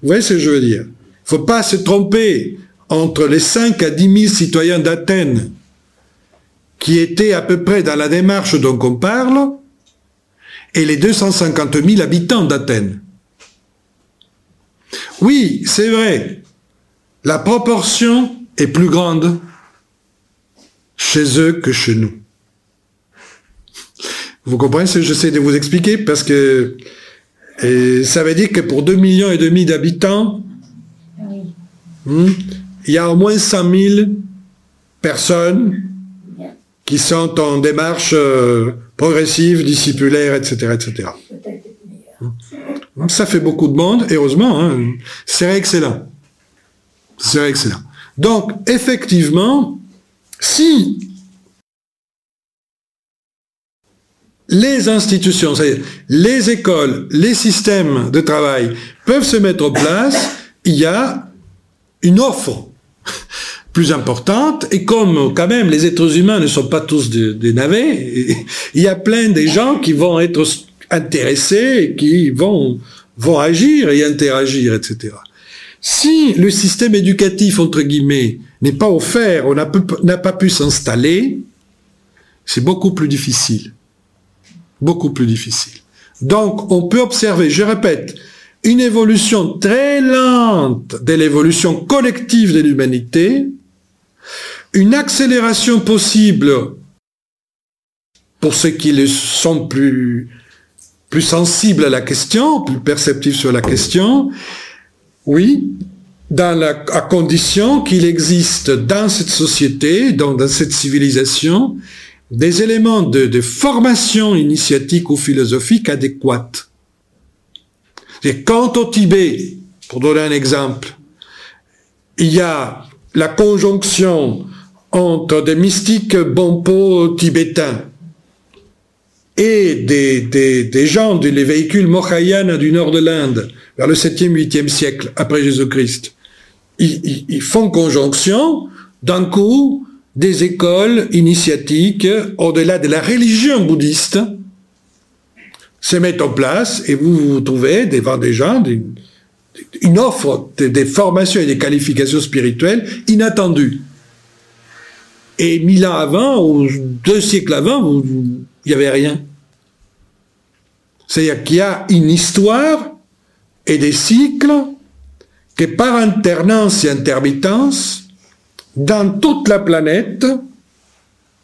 Vous voyez ce que je veux dire? Faut pas se tromper entre les 5 à 10 000 citoyens d'Athènes qui étaient à peu près dans la démarche dont on parle et les 250 000 habitants d'Athènes. Oui, c'est vrai, la proportion est plus grande chez eux que chez nous. Vous comprenez ce que j'essaie de vous expliquer? Parce que et ça veut dire que pour 2 millions et demi d'habitants, hmm, il y a au moins 100 000 personnes qui sont en démarche euh, progressive, discipulaire, etc., etc. Ça fait beaucoup de monde, heureusement. Hein, c'est excellent. C'est excellent. Donc, effectivement, si les institutions, c'est-à-dire les écoles, les systèmes de travail peuvent se mettre en place, il y a une offre plus importante, et comme quand même les êtres humains ne sont pas tous des, navets, il y a plein de gens qui vont être intéressés, qui vont, vont agir et interagir, etc. Si le système éducatif, entre guillemets, n'est pas offert, on n'a pas pu s'installer, c'est beaucoup plus difficile beaucoup plus difficile. Donc, on peut observer, je répète, une évolution très lente de l'évolution collective de l'humanité, une accélération possible pour ceux qui sont plus, plus sensibles à la question, plus perceptifs sur la question, oui, à condition qu'il existe dans cette société, dans, cette civilisation, des éléments de formation initiatique ou philosophique adéquates. Et quant au Tibet, pour donner un exemple, il y a la conjonction entre des mystiques bonpo tibétains et des, gens, des, les véhicules Mahayana du nord de l'Inde, vers le 7e, 8e siècle après Jésus-Christ. Ils, font conjonction, d'un coup, des écoles initiatiques, au-delà de la religion bouddhiste, se mettent en place et vous vous trouvez devant des gens, une offre des, des formations et des qualifications spirituelles inattendues. Et mille ans avant, ou deux siècles avant, il n'y avait rien. C'est-à-dire qu'il y a une histoire et des cycles que par alternance et intermittence, dans toute la planète,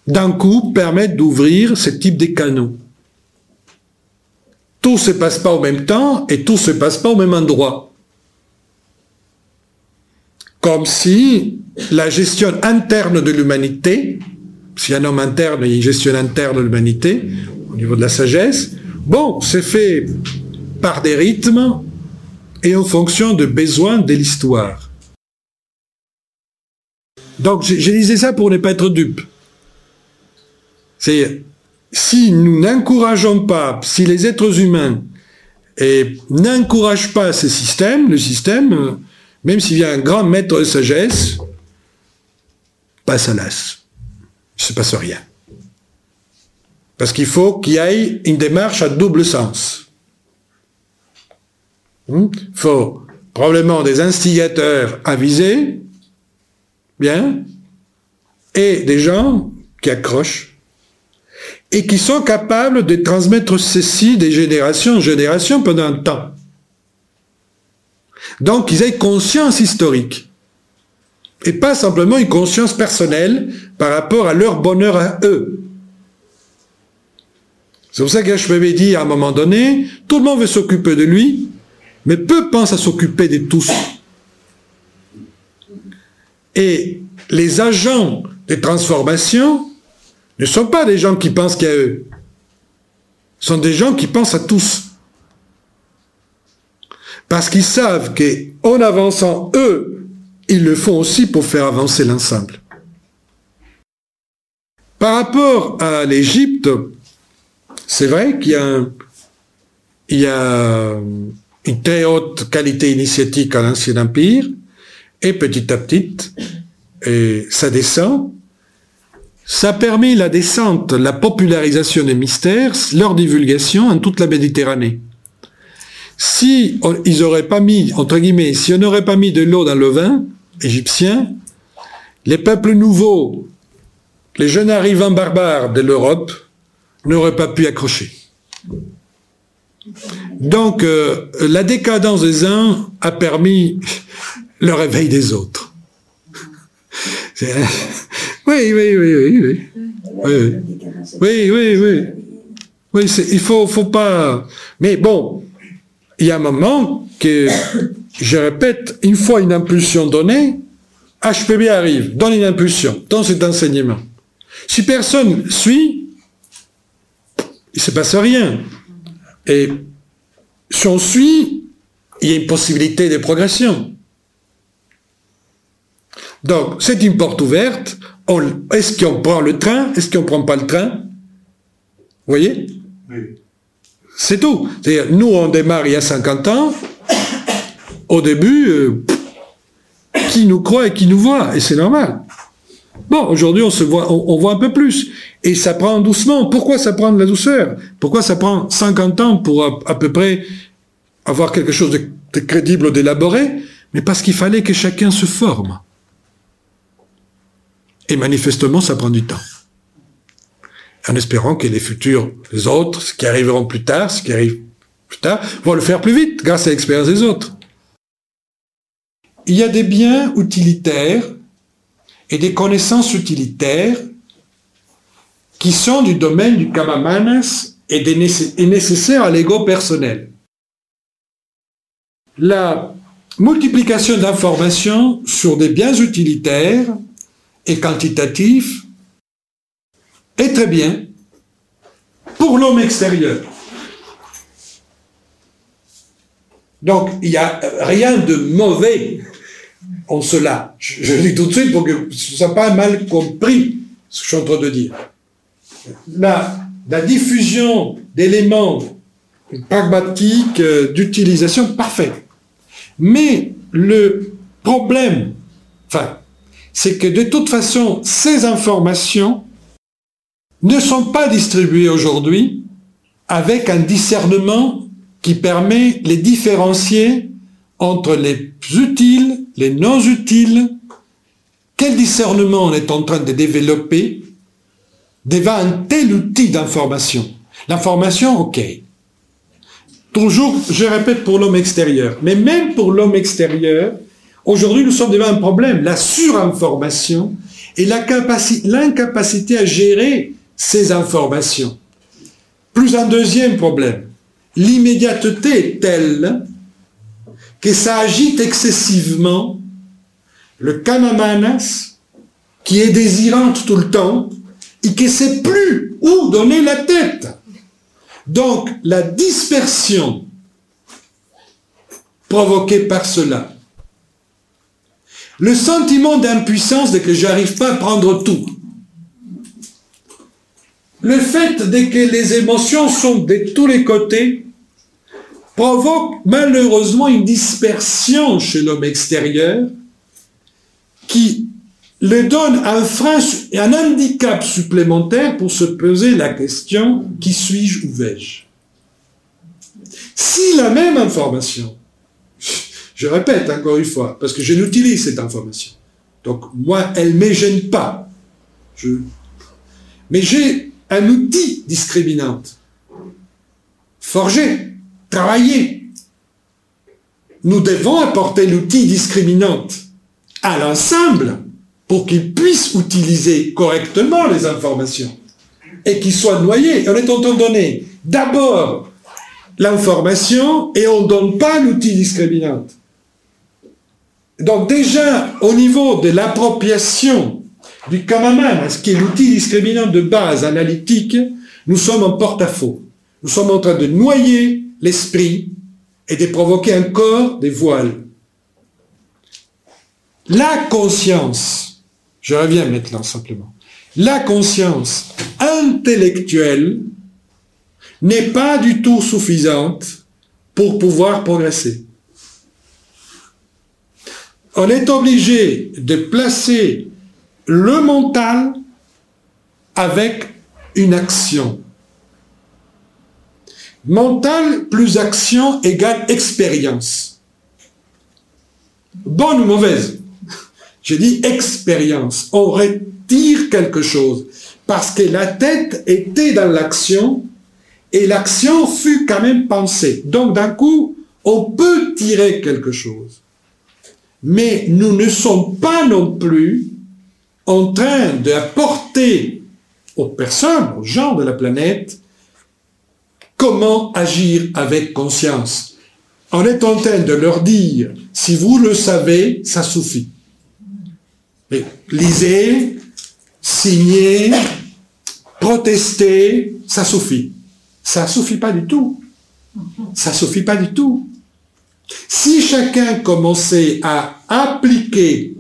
d'un coup, permettent d'ouvrir ce type de canaux. Tout se passe pas au même temps et tout se passe pas au même endroit comme si la gestion interne de l'humanité, si un homme interne, il y une gestion interne de l'humanité, au niveau de la sagesse, bon, c'est fait par des rythmes et en fonction de besoins de l'histoire. Donc, je, je disais ça pour ne pas être dupe. C'est si nous n'encourageons pas, si les êtres humains n'encouragent pas ces systèmes, le système, même s'il y a un grand maître de sagesse, passe à l'as. Il ne se passe rien. Parce qu'il faut qu'il y ait une démarche à double sens. Il faut probablement des instigateurs avisés, bien, et des gens qui accrochent et qui sont capables de transmettre ceci des générations en génération pendant un temps. Donc, ils aient conscience historique. Et pas simplement une conscience personnelle par rapport à leur bonheur à eux. C'est pour ça que je m'avais dit à un moment donné, tout le monde veut s'occuper de lui, mais peu pensent à s'occuper de tous. Et les agents de transformation ne sont pas des gens qui pensent qu'à eux. Ce sont des gens qui pensent à tous. Parce qu'ils savent qu'en avançant eux, ils le font aussi pour faire avancer l'ensemble. Par rapport à l'Égypte, c'est vrai qu'il y a, a une très haute qualité initiatique à l'Ancien Empire, et petit à petit, et ça descend. Ça a permis la descente, la popularisation des mystères, leur divulgation en toute la Méditerranée. Si on, ils n'auraient pas mis, entre guillemets, si on n'aurait pas mis de l'eau dans le vin égyptien, les peuples nouveaux, les jeunes arrivants barbares de l'Europe n'auraient pas pu accrocher. Donc, euh, la décadence des uns a permis le réveil des autres. oui, oui, oui, oui, oui. Oui, oui, oui. oui. il faut, faut pas. Mais bon, il y a un moment que, je répète, une fois une impulsion donnée, HPB arrive, donne une impulsion, dans cet enseignement. Si personne suit, il ne se passe rien. Et si on suit, il y a une possibilité de progression. Donc, c'est une porte ouverte. Est-ce qu'on prend le train? Est-ce qu'on ne prend pas le train? Vous voyez? Oui. C'est tout. C'est-à-dire, nous, on démarre il y a 50 ans. Au début, euh, qui nous croit et qui nous voit, et c'est normal. Bon, aujourd'hui, on se voit, on, on, voit un peu plus. Et ça prend doucement. Pourquoi ça prend de la douceur? Pourquoi ça prend 50 ans pour à, à peu près avoir quelque chose de, de crédible, d'élaboré? Mais parce qu'il fallait que chacun se forme. Et manifestement, ça prend du temps en espérant que les futurs autres, ce qui arriveront plus tard, ce qui arrive plus tard, vont le faire plus vite grâce à l'expérience des autres. Il y a des biens utilitaires et des connaissances utilitaires qui sont du domaine du kamamanas et, nécessaires à l'ego personnel. La multiplication d'informations sur des biens utilitaires et quantitatifs est très bien pour l'homme extérieur. Donc, il n'y a rien de mauvais en cela. Je, le dis tout de suite pour que ce ne soit pas mal compris ce que je suis en train de dire. La, diffusion d'éléments pragmatiques euh, d'utilisation parfaite. Mais le problème, enfin, c'est que de toute façon, ces informations ne sont pas distribuées aujourd'hui avec un discernement qui permet les différencier entre les utiles, les non utiles. Quel discernement on est en train de développer devant un tel outil d'information? L'information, ok. Toujours, je répète pour l'homme extérieur, mais même pour l'homme extérieur, aujourd'hui nous sommes devant un problème, la surinformation et l'incapacité à gérer ces informations. Plus un deuxième problème, l'immédiateté est telle que ça agite excessivement le kamamanas qui est désirante tout le temps et qui ne sait plus où donner la tête. Donc la dispersion provoquée par cela, le sentiment d'impuissance de que j'arrive pas à prendre tout, le fait de que les émotions sont de tous les côtés provoque malheureusement une dispersion chez l'homme extérieur qui le donne un frein un handicap supplémentaire pour se poser la question qui suis-je ou vais-je? Si la même information, je répète encore une fois, parce que je n'utilise cette information, donc moi, elle ne me gêne pas, mais j'ai un outil discriminante, forgé, travaillé. Nous devons apporter l'outil discriminante à l'ensemble pour qu'il puisse utiliser correctement les informations et qu'il soit noyé. On est en train de donner d'abord l'information et on ne donne pas l'outil discriminante. Donc déjà, au niveau de l'appropriation du Kamaman, ce qui est l'outil discriminant de base analytique, nous sommes en porte-à-faux. Nous sommes en train de noyer l'esprit et de provoquer encore des voiles. La conscience, je reviens maintenant simplement, la conscience intellectuelle n'est pas du tout suffisante pour pouvoir progresser. On est obligé de placer le mental avec une action. Mental plus action égale expérience. Bonne ou mauvaise? Je dis expérience. On retire quelque chose. Parce que la tête était dans l'action et l'action fut quand même pensée. Donc d'un coup, on peut tirer quelque chose. Mais nous ne sommes pas non plus en train d'apporter aux personnes, aux gens de la planète, comment agir avec conscience. On est en train de leur dire, si vous le savez, ça suffit. Mais lisez, signez, protestez, ça suffit. Ça suffit pas du tout. Ça suffit pas du tout. Si chacun commençait à appliquer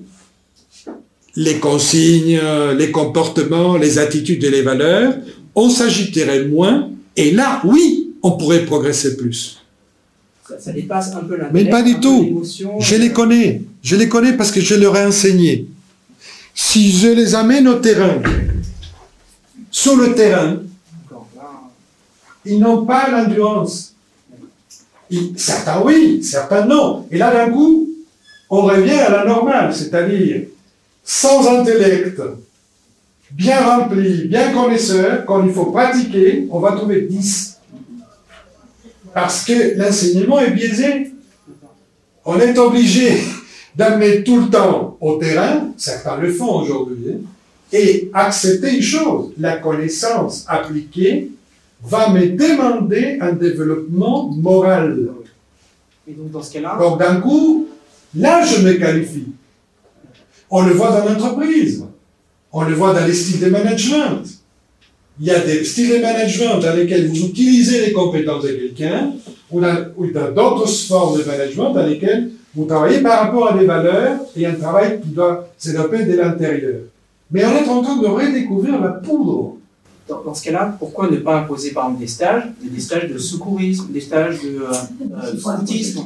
les consignes, les comportements, les attitudes et les valeurs, on s'agiterait moins, et là, oui, on pourrait progresser plus. Ça, dépasse un peu Mais pas du tout. Je les connais. Je les connais parce que je leur ai enseigné. Si je les amène au terrain, sur le terrain, ils n'ont pas l'endurance. Certains oui, certains non. Et là, d'un coup, on revient à la normale, c'est-à-dire sans intellect, bien rempli, bien connaisseur, quand il faut pratiquer, on va trouver 10. Parce que l'enseignement est biaisé. On est obligé d'amener tout le temps au terrain, certains le font aujourd'hui, hein, et accepter une chose, la connaissance appliquée va me demander un développement moral. Et donc dans ce cas-là Donc d'un coup, Là, je me qualifie. On le voit dans l'entreprise. On le voit dans les styles de management. Il y a des styles de management dans lesquels vous utilisez les compétences de quelqu'un, ou dans d'autres formes de management dans lesquelles vous travaillez par rapport à des valeurs et un travail qui doit se développer de l'intérieur. Mais on est en train de redécouvrir la poudre. Dans, ce cas-là, pourquoi ne pas imposer par exemple des stages, des stages de secourisme, des stages de, euh, euh, scoutisme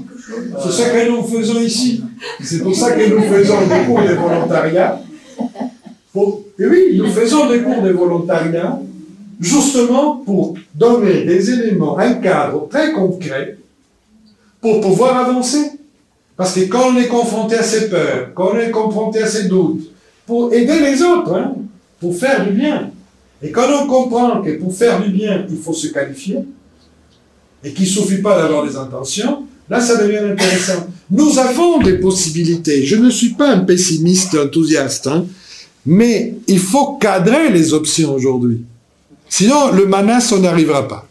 C'est ça que nous faisons ici. C'est pour ça que nous faisons des cours de volontariat. Pour- et oui, nous faisons des cours de volontariat justement pour donner des éléments, un cadre très concret pour pouvoir avancer. Parce que quand on est confronté à ses peurs, quand on est confronté à ses doutes, pour aider les autres, hein, pour faire du bien. Et quand on comprend que pour faire du bien, il faut se qualifier, et qu'il ne suffit pas d'avoir des intentions, là, ça devient intéressant. Nous avons des possibilités. Je ne suis pas un pessimiste enthousiaste, hein, mais il faut cadrer les options aujourd'hui. Sinon, le manas, on n'arrivera pas.